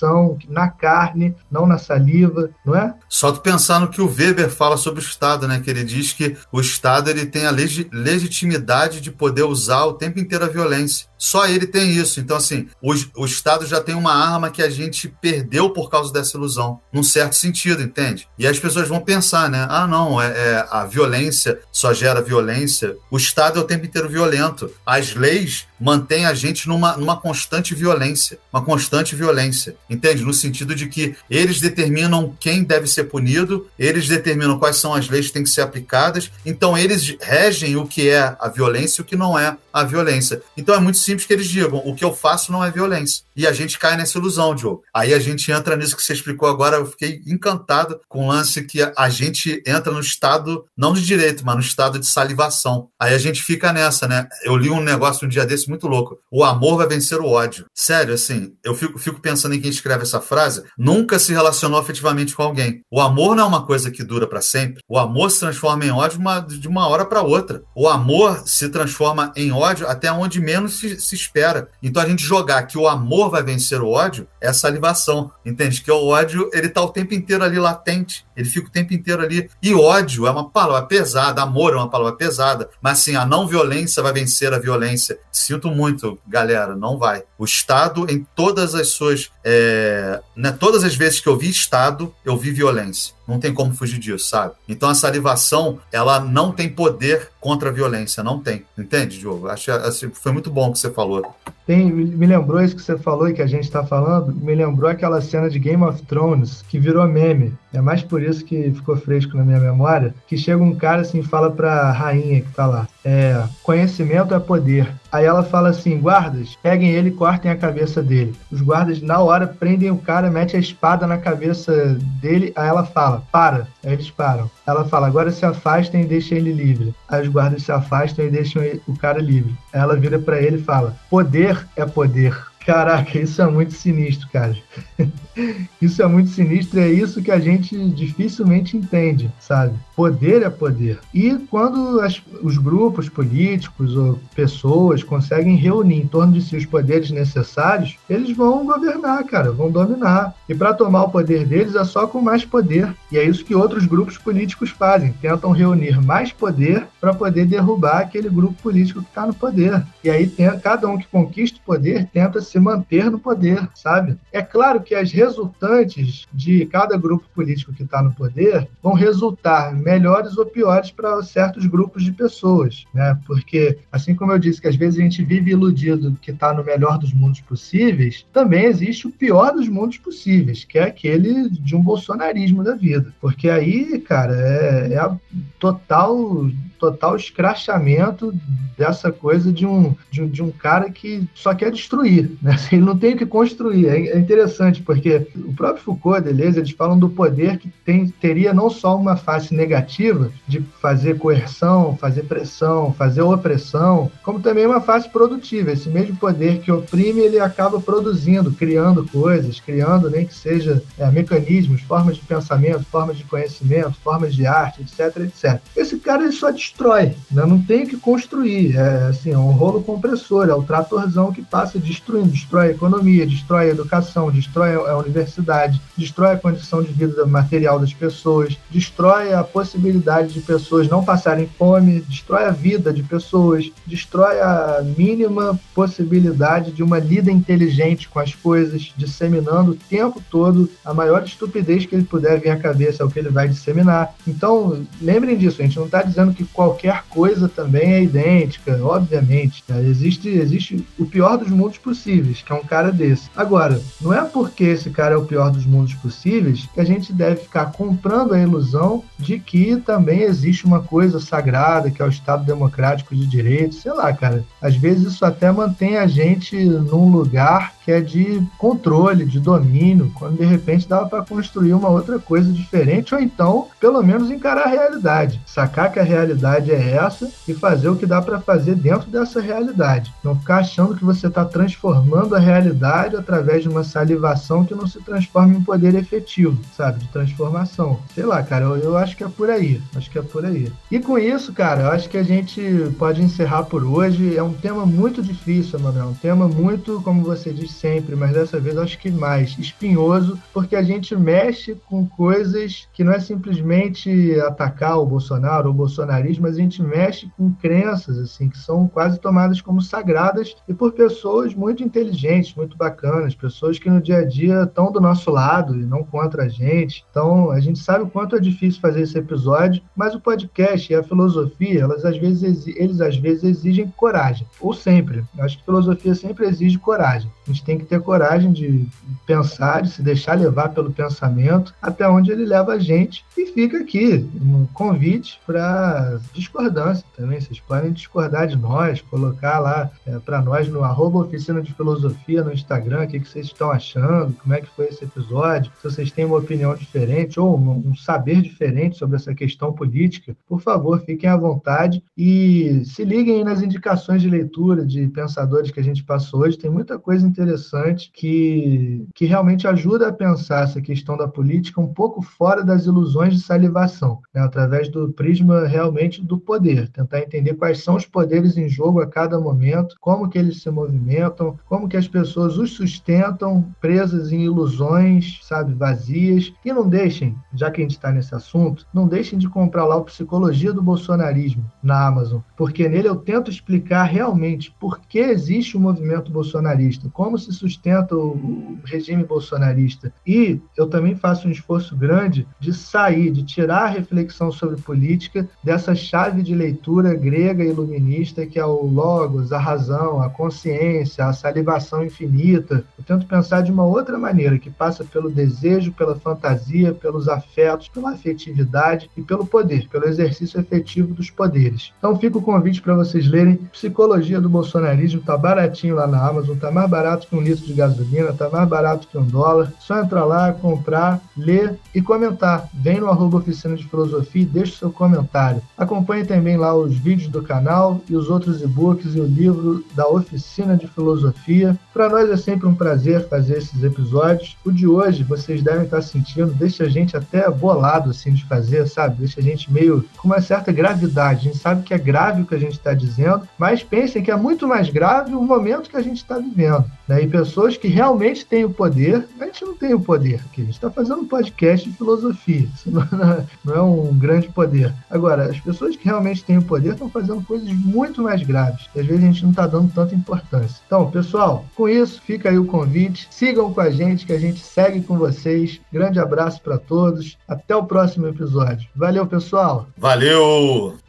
na carne, não na saliva, não é? Só tu pensar no que o Weber fala sobre o Estado, né? Que ele diz que o Estado ele tem a legitimidade de poder usar o tempo inteiro a violência. Só ele tem isso. Então, assim, o, o Estado já tem uma arma que a gente perdeu por causa dessa ilusão, num certo sentido, entende? E as pessoas vão pensar, né? Ah, não, é, é a violência só gera violência. O Estado é o tempo inteiro violento. As leis mantêm a gente numa, numa constante violência, uma constante violência, entende? No sentido de que eles determinam quem deve ser punido, eles determinam quais são as leis que têm que ser aplicadas, então eles regem o que é a violência e o que não é a violência. Então é muito simples que eles digam: o que eu faço não é violência. E a gente cai nessa ilusão, Diogo. Aí a gente entra nisso que você explicou agora. Eu fiquei encantado com o lance que a gente entra no estado, não de direito, mas no estado de salivação. Aí a gente fica nessa, né? Eu li um negócio um dia desse muito louco. O amor vai vencer o ódio. Sério, assim, eu fico, fico pensando em quem escreve essa frase. Nunca se relacionou afetivamente com alguém. O amor não é uma coisa que dura para sempre. O amor se transforma em ódio uma, de uma hora para outra. O amor se transforma em ódio até onde menos se, se espera. Então a gente jogar que o amor vai vencer o ódio é salivação, entende? Que o ódio, ele tá o tempo inteiro ali latente, ele fica o tempo inteiro ali. E ódio é uma palavra pesada, amor é uma palavra pesada, mas assim, a não violência vai vencer a violência. Sinto muito, galera, não vai. O Estado, em todas as suas. É, né, todas as vezes que eu vi Estado, eu vi violência. Não tem como fugir disso, sabe? Então a salivação, ela não tem poder contra a violência, não tem. Entende, Diogo? Acho assim, foi muito bom o que você falou. Tem, me lembrou isso que você falou e que a gente está falando, me lembrou aquela cena de Game of Thrones que virou meme. É mais por isso que ficou fresco na minha memória, que chega um cara assim e fala pra rainha que tá lá, é, conhecimento é poder. Aí ela fala assim, guardas, peguem ele e cortem a cabeça dele. Os guardas, na hora, prendem o cara, metem a espada na cabeça dele, aí ela fala, para. Aí eles param. Ela fala, agora se afastem e deixem ele livre. Aí os guardas se afastam e deixam o cara livre. Aí ela vira para ele e fala, poder é poder. Caraca, isso é muito sinistro, cara. <laughs> isso é muito sinistro e é isso que a gente dificilmente entende, sabe? Poder é poder. E quando as, os grupos políticos ou pessoas conseguem reunir em torno de si os poderes necessários, eles vão governar, cara, vão dominar. E para tomar o poder deles é só com mais poder. E é isso que outros grupos políticos fazem, tentam reunir mais poder para poder derrubar aquele grupo político que está no poder. E aí tem, cada um que conquista o poder tenta se manter no poder, sabe? É claro que as resultantes de cada grupo político que está no poder vão resultar melhores ou piores para certos grupos de pessoas, né? Porque, assim como eu disse que às vezes a gente vive iludido que está no melhor dos mundos possíveis, também existe o pior dos mundos possíveis, que é aquele de um bolsonarismo da vida. Porque aí, cara, é, é a total total escrachamento dessa coisa de um, de um, de um cara que só quer destruir, né? <laughs> Assim, ele não tem o que construir. É, é interessante, porque o próprio Foucault, Deleuze, eles falam do poder que tem, teria não só uma face negativa de fazer coerção, fazer pressão, fazer opressão, como também uma face produtiva. Esse mesmo poder que oprime, ele acaba produzindo, criando coisas, criando nem que seja é, mecanismos, formas de pensamento, formas de conhecimento, formas de arte, etc, etc. Esse cara ele só destrói, né? não tem o que construir. É, assim, é um rolo compressor, é o tratorzão que passa destruindo, destrói a economia, destrói a educação, destrói a universidade, destrói a condição de vida material das pessoas, destrói a possibilidade de pessoas não passarem fome, destrói a vida de pessoas, destrói a mínima possibilidade de uma lida inteligente com as coisas, disseminando o tempo todo a maior estupidez que ele puder vir à cabeça é o que ele vai disseminar. Então, lembrem disso, a gente não está dizendo que qualquer coisa também é idêntica, obviamente. Né? Existe, existe o pior dos mundos possíveis, que é um cara desse. Agora, não é porque esse cara é o pior dos mundos possíveis que a gente deve ficar comprando a ilusão de que também existe uma coisa sagrada, que é o Estado Democrático de Direito. Sei lá, cara. Às vezes isso até mantém a gente num lugar que é de controle, de domínio, quando de repente dava para construir uma outra coisa diferente, ou então, pelo menos, encarar a realidade. Sacar que a realidade é essa e fazer o que dá para fazer dentro dessa realidade. Não ficar achando que você está transformando a realidade através de uma salivação que não se transforma em poder efetivo, sabe? De transformação. Sei lá, cara, eu, eu acho que é por aí. Acho que é por aí. E com isso, cara, eu acho que a gente pode encerrar por hoje. É um tema muito difícil, Manuel. Um tema muito, como você disse, sempre, mas dessa vez acho que mais espinhoso, porque a gente mexe com coisas que não é simplesmente atacar o Bolsonaro ou o bolsonarismo, mas a gente mexe com crenças assim que são quase tomadas como sagradas e por pessoas muito inteligentes, muito bacanas, pessoas que no dia a dia estão do nosso lado e não contra a gente. Então, a gente sabe o quanto é difícil fazer esse episódio, mas o podcast e a filosofia, elas às vezes eles às vezes exigem coragem, ou sempre. Eu acho que filosofia sempre exige coragem. A gente tem que ter coragem de pensar, de se deixar levar pelo pensamento, até onde ele leva a gente. E fica aqui um convite para discordância também. Vocês podem discordar de nós, colocar lá é, para nós no arroba oficina de filosofia no Instagram, o que, que vocês estão achando, como é que foi esse episódio, se vocês têm uma opinião diferente ou um, um saber diferente sobre essa questão política, por favor, fiquem à vontade e se liguem nas indicações de leitura de pensadores que a gente passou hoje. Tem muita coisa interessante interessante que, que realmente ajuda a pensar essa questão da política um pouco fora das ilusões de salivação, né? através do prisma realmente do poder, tentar entender quais são os poderes em jogo a cada momento, como que eles se movimentam, como que as pessoas os sustentam presas em ilusões, sabe, vazias, e não deixem, já que a gente está nesse assunto, não deixem de comprar lá o Psicologia do Bolsonarismo na Amazon, porque nele eu tento explicar realmente por que existe o movimento bolsonarista, como se sustenta o regime bolsonarista. E eu também faço um esforço grande de sair, de tirar a reflexão sobre política dessa chave de leitura grega iluminista que é o logos, a razão, a consciência, a salivação infinita. Eu tento pensar de uma outra maneira, que passa pelo desejo, pela fantasia, pelos afetos, pela afetividade e pelo poder, pelo exercício efetivo dos poderes. Então fica o convite para vocês lerem Psicologia do Bolsonarismo, tá baratinho lá na Amazon, tá mais barato que um litro de gasolina, tá mais barato que um dólar. Só entrar lá, comprar, ler e comentar. Vem no arroba Oficina de Filosofia e deixe seu comentário. Acompanhe também lá os vídeos do canal e os outros e-books e o livro da Oficina de Filosofia. Para nós é sempre um prazer fazer esses episódios. O de hoje, vocês devem estar sentindo, deixa a gente até bolado assim de fazer, sabe? Deixa a gente meio com uma certa gravidade. A gente sabe que é grave o que a gente está dizendo, mas pensem que é muito mais grave o momento que a gente está vivendo. Né? E pessoas que realmente têm o poder, a gente não tem o poder aqui. A gente está fazendo um podcast de filosofia. Isso não é, <laughs> não é um grande poder. Agora, as pessoas que realmente têm o poder estão fazendo coisas muito mais graves. E às vezes a gente não está dando tanta importância. Então, pessoal, com isso, fica aí o convite. Sigam com a gente, que a gente segue com vocês. Grande abraço para todos. Até o próximo episódio. Valeu, pessoal. Valeu!